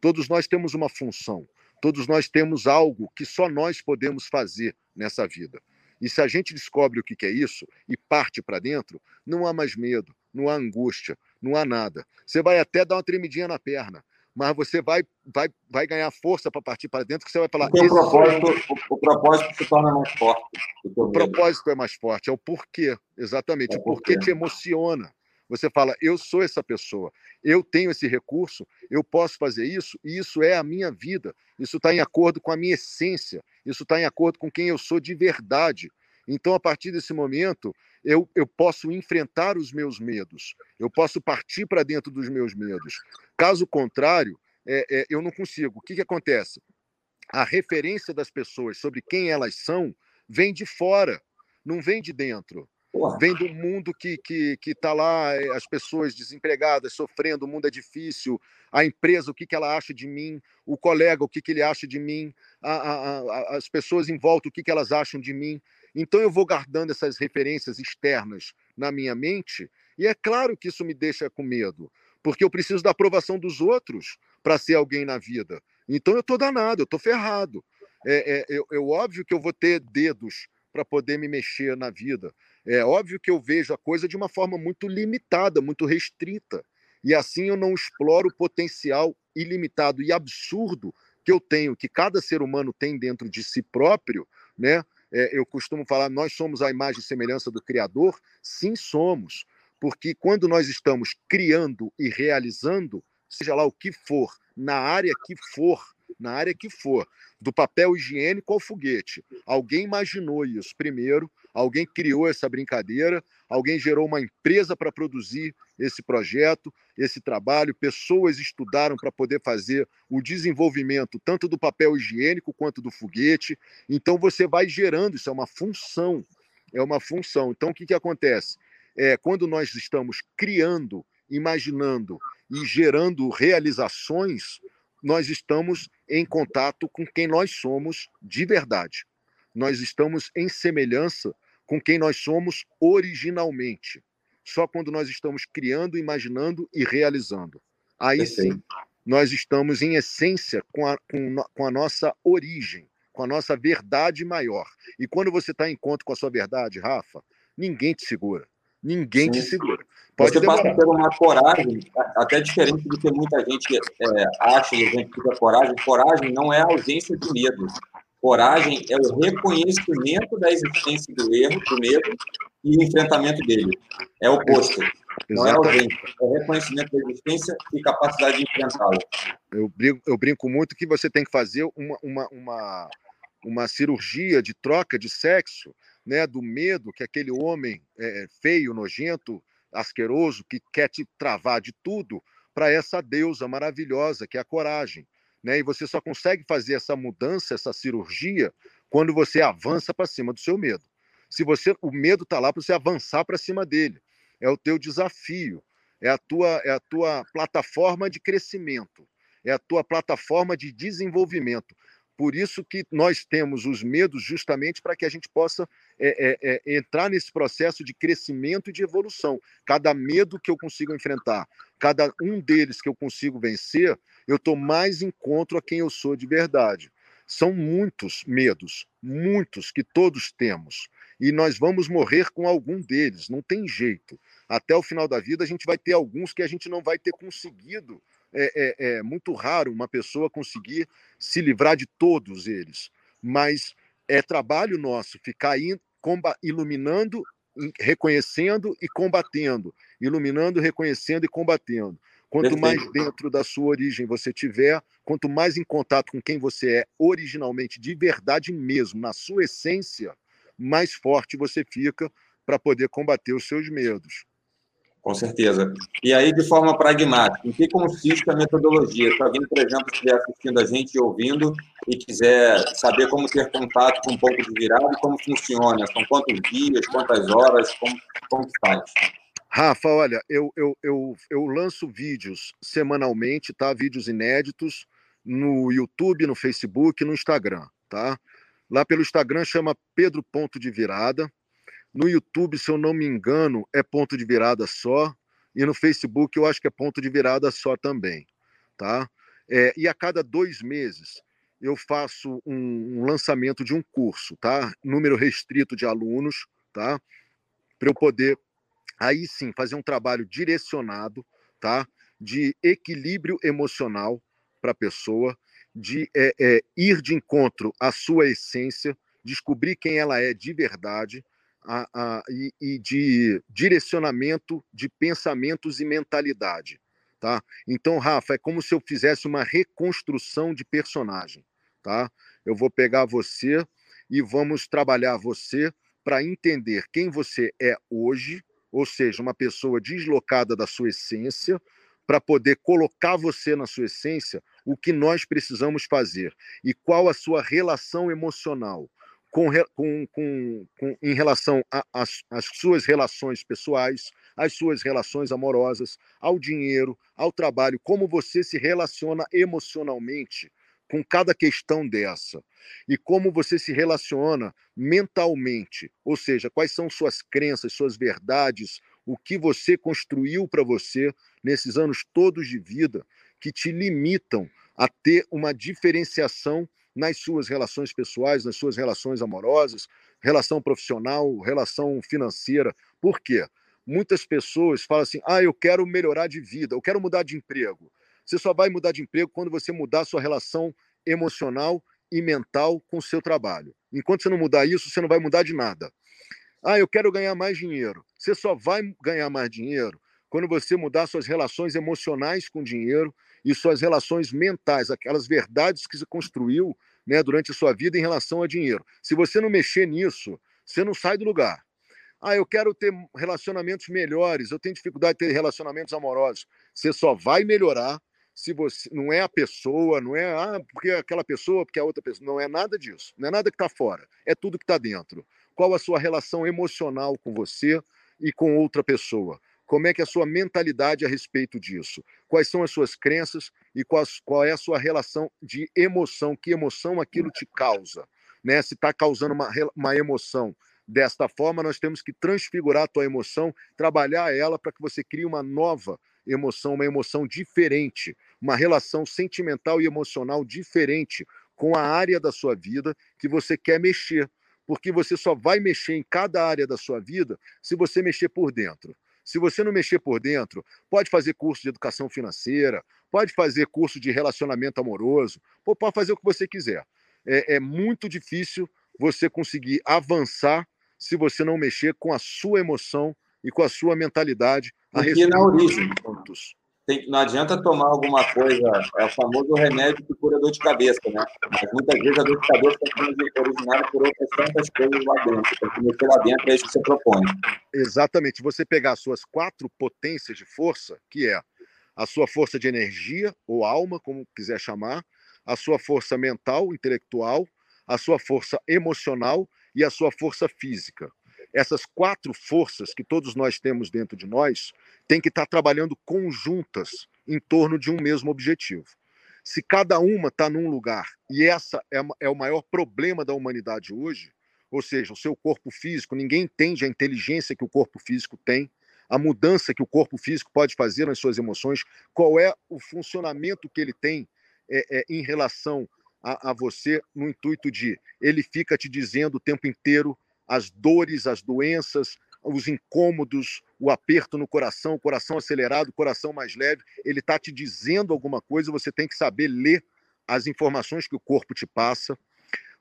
Todos nós temos uma função, todos nós temos algo que só nós podemos fazer nessa vida. E se a gente descobre o que é isso e parte para dentro, não há mais medo, não há angústia, não há nada. Você vai até dar uma tremidinha na perna, mas você vai, vai, vai ganhar força para partir para dentro, que você vai falar. o, propósito, o, o, propósito se torna mais forte. O propósito é mais forte, é o porquê, exatamente. É o porquê te emociona. Você fala, eu sou essa pessoa, eu tenho esse recurso, eu posso fazer isso, e isso é a minha vida, isso está em acordo com a minha essência, isso está em acordo com quem eu sou de verdade. Então, a partir desse momento, eu, eu posso enfrentar os meus medos, eu posso partir para dentro dos meus medos. Caso contrário, é, é, eu não consigo. O que, que acontece? A referência das pessoas sobre quem elas são vem de fora, não vem de dentro. Vem do mundo que que que está lá, eh, as pessoas desempregadas, sofrendo, o mundo é difícil, a empresa, o que, que ela acha de mim, o colega, o que, que ele acha de mim, a, a, a, as pessoas em volta, o que, que elas acham de mim. Então eu vou guardando essas referências externas na minha mente, e é claro que isso me deixa com medo, porque eu preciso da aprovação dos outros para ser alguém na vida. Então eu estou danado, eu estou ferrado. É, é, é, é óbvio que eu vou ter dedos para poder me mexer na vida. É óbvio que eu vejo a coisa de uma forma muito limitada, muito restrita. E assim eu não exploro o potencial ilimitado e absurdo que eu tenho, que cada ser humano tem dentro de si próprio, né? É, eu costumo falar, nós somos a imagem e semelhança do Criador? Sim, somos. Porque quando nós estamos criando e realizando, seja lá o que for, na área que for, na área que for, do papel higiênico ao foguete. Alguém imaginou isso primeiro, alguém criou essa brincadeira, alguém gerou uma empresa para produzir esse projeto, esse trabalho, pessoas estudaram para poder fazer o desenvolvimento tanto do papel higiênico quanto do foguete. Então você vai gerando, isso é uma função, é uma função. Então o que, que acontece? É, quando nós estamos criando, imaginando e gerando realizações, nós estamos em contato com quem nós somos de verdade. Nós estamos em semelhança com quem nós somos originalmente. Só quando nós estamos criando, imaginando e realizando. Aí sim, nós estamos em essência com a, com, com a nossa origem, com a nossa verdade maior. E quando você está em conta com a sua verdade, Rafa, ninguém te segura. Ninguém te segura. Pode Você demorar. passa por uma coragem, até diferente do que muita gente é, acha e a gente fica coragem. Coragem não é a ausência de medo. Coragem é o reconhecimento da existência do erro, do medo e o enfrentamento dele. É o oposto. Não é ausência, é reconhecimento da existência e capacidade de enfrentá-lo. Eu brinco, eu brinco muito que você tem que fazer uma, uma, uma, uma cirurgia de troca de sexo né, do medo que aquele homem é, feio, nojento, asqueroso, que quer te travar de tudo, para essa deusa maravilhosa que é a coragem. Né? E você só consegue fazer essa mudança, essa cirurgia, quando você avança para cima do seu medo. Se você, o medo está lá para você avançar para cima dele, é o teu desafio, é a tua, é a tua plataforma de crescimento, é a tua plataforma de desenvolvimento. Por isso que nós temos os medos justamente para que a gente possa é, é, é, entrar nesse processo de crescimento e de evolução. Cada medo que eu consigo enfrentar, cada um deles que eu consigo vencer, eu estou mais encontro a quem eu sou de verdade. São muitos medos, muitos que todos temos. E nós vamos morrer com algum deles, não tem jeito. Até o final da vida, a gente vai ter alguns que a gente não vai ter conseguido é, é, é muito raro uma pessoa conseguir se livrar de todos eles, mas é trabalho nosso ficar iluminando, reconhecendo e combatendo, iluminando, reconhecendo e combatendo. Quanto mais dentro da sua origem você tiver, quanto mais em contato com quem você é originalmente, de verdade mesmo, na sua essência, mais forte você fica para poder combater os seus medos. Com certeza. E aí, de forma pragmática, em que consiste a metodologia? Se alguém, por exemplo, estiver assistindo a gente e ouvindo e quiser saber como ter contato com um ponto de virada como funciona, são quantos dias, quantas horas, como, como faz? Rafa, olha, eu, eu, eu, eu lanço vídeos semanalmente, tá? Vídeos inéditos no YouTube, no Facebook, no Instagram, tá? Lá pelo Instagram chama Pedro Ponto de Virada, no YouTube, se eu não me engano, é ponto de virada só. E no Facebook eu acho que é ponto de virada só também. Tá? É, e a cada dois meses eu faço um, um, lançamento de um curso, tá? Número restrito de alunos, tá? Para eu poder aí sim fazer um trabalho direcionado, tá? de equilíbrio emocional para a pessoa, de é, é, ir de encontro à sua essência, descobrir quem ela é de verdade a, a, e, e, de direcionamento de pensamentos e mentalidade. Tá? Então, Rafa, é como se eu fizesse uma reconstrução de personagem. Tá? Eu vou pegar você e vamos trabalhar você para entender quem você é hoje, ou seja, uma pessoa deslocada da sua essência, para poder colocar você na sua essência o que nós precisamos fazer e qual a sua relação emocional com, com, com, com em relação às suas relações pessoais, às suas relações amorosas, ao dinheiro, ao trabalho, como você se relaciona emocionalmente com cada questão dessa. E como você se relaciona mentalmente, ou seja, quais são suas crenças, suas verdades, o que você construiu para você nesses anos todos de vida que te limitam a ter uma diferenciação nas suas relações pessoais, nas suas relações amorosas, relação profissional, relação financeira. Por quê? Muitas pessoas falam assim: ah, eu quero melhorar de vida, eu quero mudar de emprego. Você só vai mudar de emprego quando você mudar a sua relação emocional e mental com o seu trabalho. Enquanto você não mudar isso, você não vai mudar de nada. Ah, eu quero ganhar mais dinheiro. Você só vai ganhar mais dinheiro quando você mudar suas relações emocionais com dinheiro e suas relações mentais, aquelas verdades que você construiu né, durante a sua vida em relação a dinheiro. Se você não mexer nisso, você não sai do lugar. Ah, eu quero ter relacionamentos melhores, eu tenho dificuldade de ter relacionamentos amorosos. Você só vai melhorar se você não é a pessoa, não é ah, porque aquela pessoa, porque é outra pessoa, não é nada disso, não é nada que está fora, é tudo que está dentro. Qual a sua relação emocional com você e com outra pessoa? Como é que é a sua mentalidade a respeito disso? Quais são as suas crenças e qual, qual é a sua relação de emoção? Que emoção aquilo te causa? Né? Se está causando uma, uma emoção desta forma, nós temos que transfigurar a tua emoção, trabalhar ela para que você crie uma nova emoção, uma emoção diferente, uma relação sentimental e emocional diferente com a área da sua vida que você quer mexer. Porque você só vai mexer em cada área da sua vida se você mexer por dentro. Se você não mexer por dentro, pode fazer curso de educação financeira, pode fazer curso de relacionamento amoroso, pode fazer o que você quiser. É, é muito difícil você conseguir avançar se você não mexer com a sua emoção e com a sua mentalidade a na origem. Pontos. Tem, não adianta tomar alguma coisa, é o famoso remédio que cura dor de cabeça, né? Mas muitas vezes a dor de cabeça está originada por outras tantas coisas lá dentro. Tem que meter lá dentro, é isso que você propõe. Exatamente. Você pegar as suas quatro potências de força, que é a sua força de energia, ou alma, como quiser chamar, a sua força mental, intelectual, a sua força emocional e a sua força física. Essas quatro forças que todos nós temos dentro de nós têm que estar trabalhando conjuntas em torno de um mesmo objetivo. Se cada uma está num lugar, e essa é, é o maior problema da humanidade hoje, ou seja, o seu corpo físico, ninguém entende a inteligência que o corpo físico tem, a mudança que o corpo físico pode fazer nas suas emoções, qual é o funcionamento que ele tem é, é, em relação a, a, você, no intuito de ele fica te dizendo o tempo inteiro as dores, as doenças, os incômodos, o aperto no coração, o coração acelerado, o coração mais leve, ele está te dizendo alguma coisa, você tem que saber ler as informações que o corpo te passa.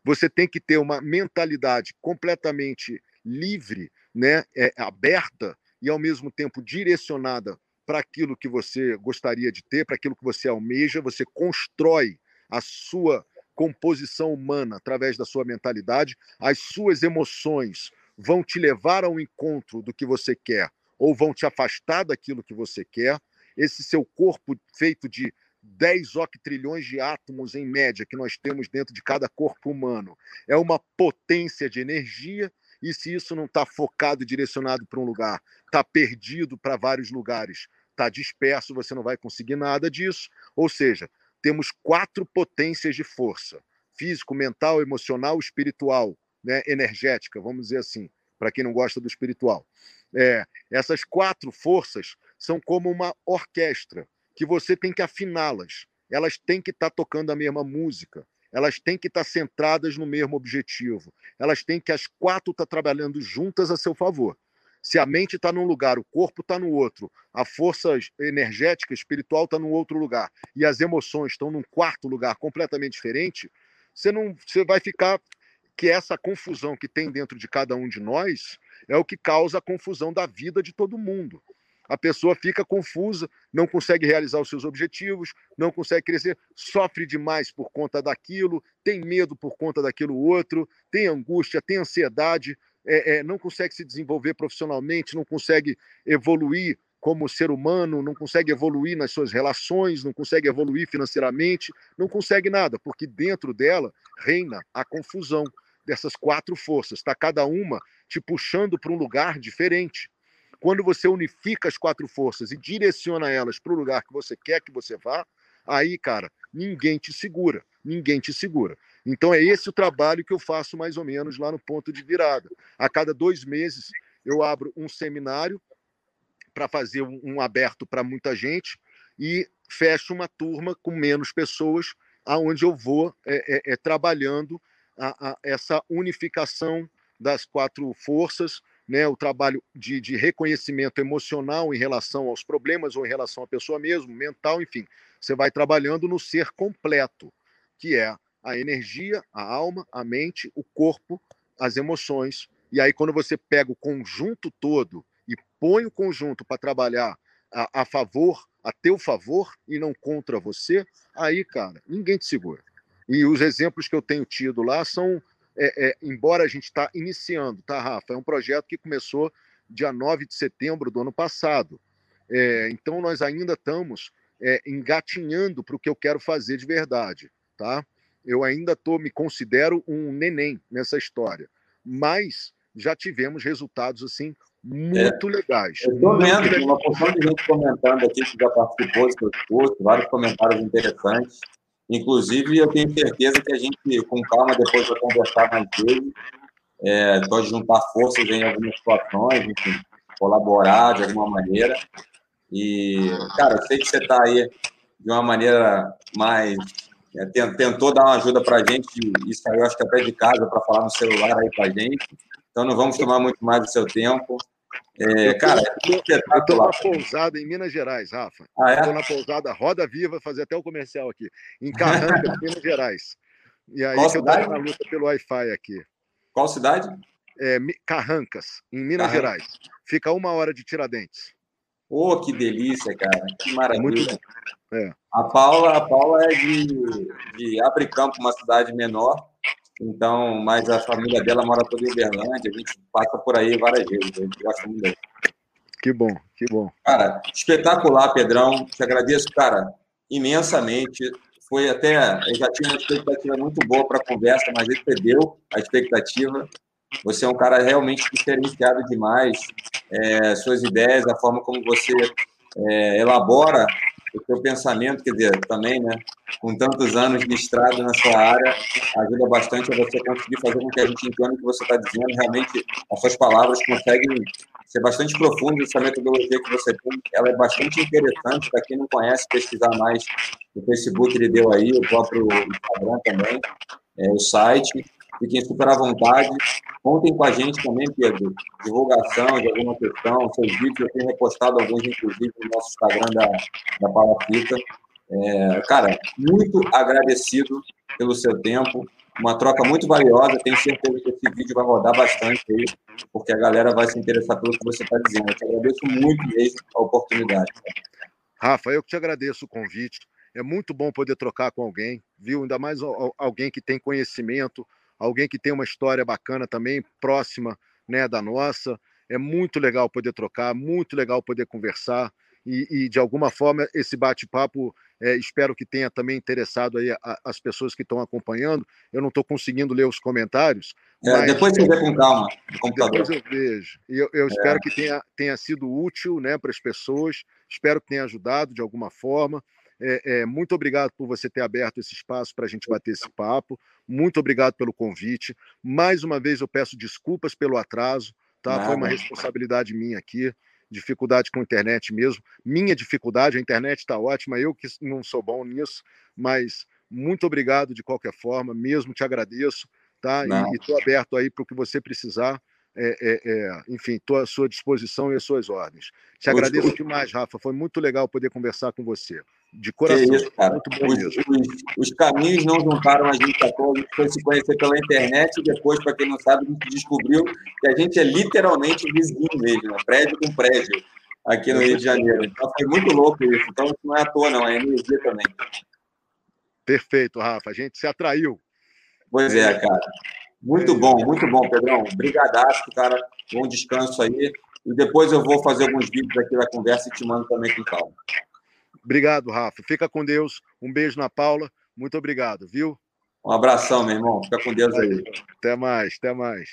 Você tem que ter uma mentalidade completamente livre, né, é, aberta e ao mesmo tempo direcionada para aquilo que você gostaria de ter, para aquilo que você almeja. Você constrói a sua composição humana através da sua mentalidade, as suas emoções vão te levar ao encontro do que você quer ou vão te afastar daquilo que você quer. Esse seu corpo feito de 10 octrilhões de átomos em média que nós temos dentro de cada corpo humano é uma potência de energia e se isso não está focado e direcionado para um lugar, está perdido para vários lugares, está disperso, você não vai conseguir nada disso. Ou seja, temos quatro potências de força: físico, mental, emocional, espiritual, né? energética, vamos dizer assim, para quem não gosta do espiritual. É, essas quatro forças são como uma orquestra que você tem que afiná-las. Elas têm que estar tá tocando a mesma música. Elas têm que estar tá centradas no mesmo objetivo. Elas têm que as quatro estar tá trabalhando juntas a seu favor. Se a mente está num lugar, o corpo está no outro, a força energética, espiritual está num outro lugar e as emoções estão num quarto lugar completamente diferente, você não, você vai ficar que essa confusão que tem dentro de cada um de nós é o que causa a confusão da vida de todo mundo. A pessoa fica confusa, não consegue realizar os seus objetivos, não consegue crescer, sofre demais por conta daquilo, tem medo por conta daquilo outro, tem angústia, tem ansiedade, é, é, não consegue se desenvolver profissionalmente, não consegue evoluir como ser humano, não consegue evoluir nas suas relações, não consegue evoluir financeiramente, não consegue nada, porque dentro dela reina a confusão dessas quatro forças, está cada uma te puxando para um lugar diferente. Quando você unifica as quatro forças e direciona elas para o lugar que você quer que você vá, aí, cara, ninguém te segura, ninguém te segura. Então é esse o trabalho que eu faço mais ou menos lá no ponto de virada. A cada dois meses eu abro um seminário para fazer um, aberto para muita gente e fecho uma turma com menos pessoas, aonde eu vou é, é, é trabalhando a, a, essa unificação das quatro forças né, o trabalho de, de reconhecimento emocional em relação aos problemas ou em relação à pessoa mesmo, mental, enfim. Você vai trabalhando no ser completo, que é a energia, a alma, a mente, o corpo, as emoções. E aí, quando você pega o conjunto todo e põe o conjunto para trabalhar a, a favor, a teu favor e não contra você, aí, cara, ninguém te segura. E os exemplos que eu tenho tido lá são é, é, embora a gente está iniciando, tá, Rafa? É um projeto que começou dia 9 de setembro do ano passado. É, então, nós ainda estamos é, engatinhando para o que eu quero fazer de verdade, tá? Eu ainda tô, me considero um neném nessa história, mas já tivemos resultados assim muito legais. Eu estou vendo uma porção de gente comentando aqui que já participou do curso, vários comentários interessantes. Inclusive, eu tenho certeza que a gente, com calma, depois vai conversar mais vezes, é, pode juntar forças em algumas situações, enfim, colaborar de alguma maneira. E, cara, eu sei que você está aí de uma maneira mais. É, tentou dar uma ajuda para a gente e saiu, acho que até de casa, para falar no celular aí para a gente. Então, não vamos tomar muito mais do seu tempo. É, cara, eu estou na pousada em Minas Gerais, Rafa. Ah, é? Estou na pousada Roda Viva, fazer até o comercial aqui, em Carranca, Minas Gerais. E aí Qual que eu estou na luta pelo Wi-Fi aqui. Qual cidade? É, Carrancas, em Minas Carrancas. Gerais. Fica uma hora de Tiradentes. Oh, que delícia, cara. Que é maravilha. É. A Paula, a Paula é de, de Abre Campo, uma cidade menor. Então, mas a família dela mora toda em Uberlândia, a gente passa por aí várias vezes, a gente gosta muito dele. Que bom, que bom. Cara, espetacular, Pedrão. Te agradeço, cara, imensamente. Foi até. Eu já tinha uma expectativa muito boa para a conversa, mas excedeu a expectativa. Você é um cara realmente diferenciado demais. É, suas ideias, a forma como você é, elabora o seu pensamento, quer dizer, também, né? Com tantos anos de estrada na sua área, ajuda bastante a você conseguir fazer com que a gente entenda o que você está dizendo. Realmente, as suas palavras conseguem ser bastante profundas. Essa metodologia que você tem, ela é bastante interessante. Para quem não conhece, pesquisar mais no Facebook, ele deu aí, o próprio Instagram também, é, o site. Fiquem super à vontade. Contem com a gente também, Pedro. Divulgação de alguma questão, seus vídeos. Eu tenho repostado alguns, inclusive, no nosso Instagram da, da Palafita. É, cara, muito agradecido pelo seu tempo. Uma troca muito valiosa. Tenho certeza que esse vídeo vai rodar bastante aí, porque a galera vai se interessar pelo que você está dizendo. Eu te agradeço muito mesmo a oportunidade. Rafa, eu que te agradeço o convite. É muito bom poder trocar com alguém, viu? Ainda mais alguém que tem conhecimento, alguém que tem uma história bacana também, próxima né, da nossa. É muito legal poder trocar, muito legal poder conversar. E, e de alguma forma esse bate-papo é, espero que tenha também interessado aí a, as pessoas que estão acompanhando. Eu não estou conseguindo ler os comentários. É, depois você vê com calma. Depois eu vejo. E eu, eu é. espero que tenha, tenha sido útil né, para as pessoas. Espero que tenha ajudado de alguma forma. É, é, muito obrigado por você ter aberto esse espaço para a gente bater esse papo. Muito obrigado pelo convite. Mais uma vez eu peço desculpas pelo atraso, tá? Nada. Foi uma responsabilidade minha aqui, dificuldade com a internet mesmo. Minha dificuldade, a internet está ótima, eu que não sou bom nisso, mas muito obrigado de qualquer forma, mesmo te agradeço, tá? Não. E estou aberto aí para o que você precisar. é, é, é, enfim, estou à sua disposição e às suas ordens. Te agradeço demais, Rafa. Foi muito legal poder conversar com você. De coração. Que isso, cara. Os, os, os, caminhos não juntaram a gente a todos. A gente foi se conhecer pela internet e depois, para quem não sabe, a gente descobriu que a gente é literalmente vizinho mesmo, né? prédio com prédio, aqui no Rio de Janeiro. Então foi muito louco isso. Então isso não é à toa, não. É energia também. Perfeito, Rafa. A gente se atraiu. Pois é, cara. Muito bom, muito bom, Pedrão. Brigadaço, cara. Bom descanso aí. E depois eu vou fazer alguns vídeos aqui da conversa e te mando também com calma. Obrigado, Rafa. Fica com Deus. Um beijo na Paula. Muito obrigado, viu? Um abração, meu irmão. Fica com Deus aí. Até mais, até mais.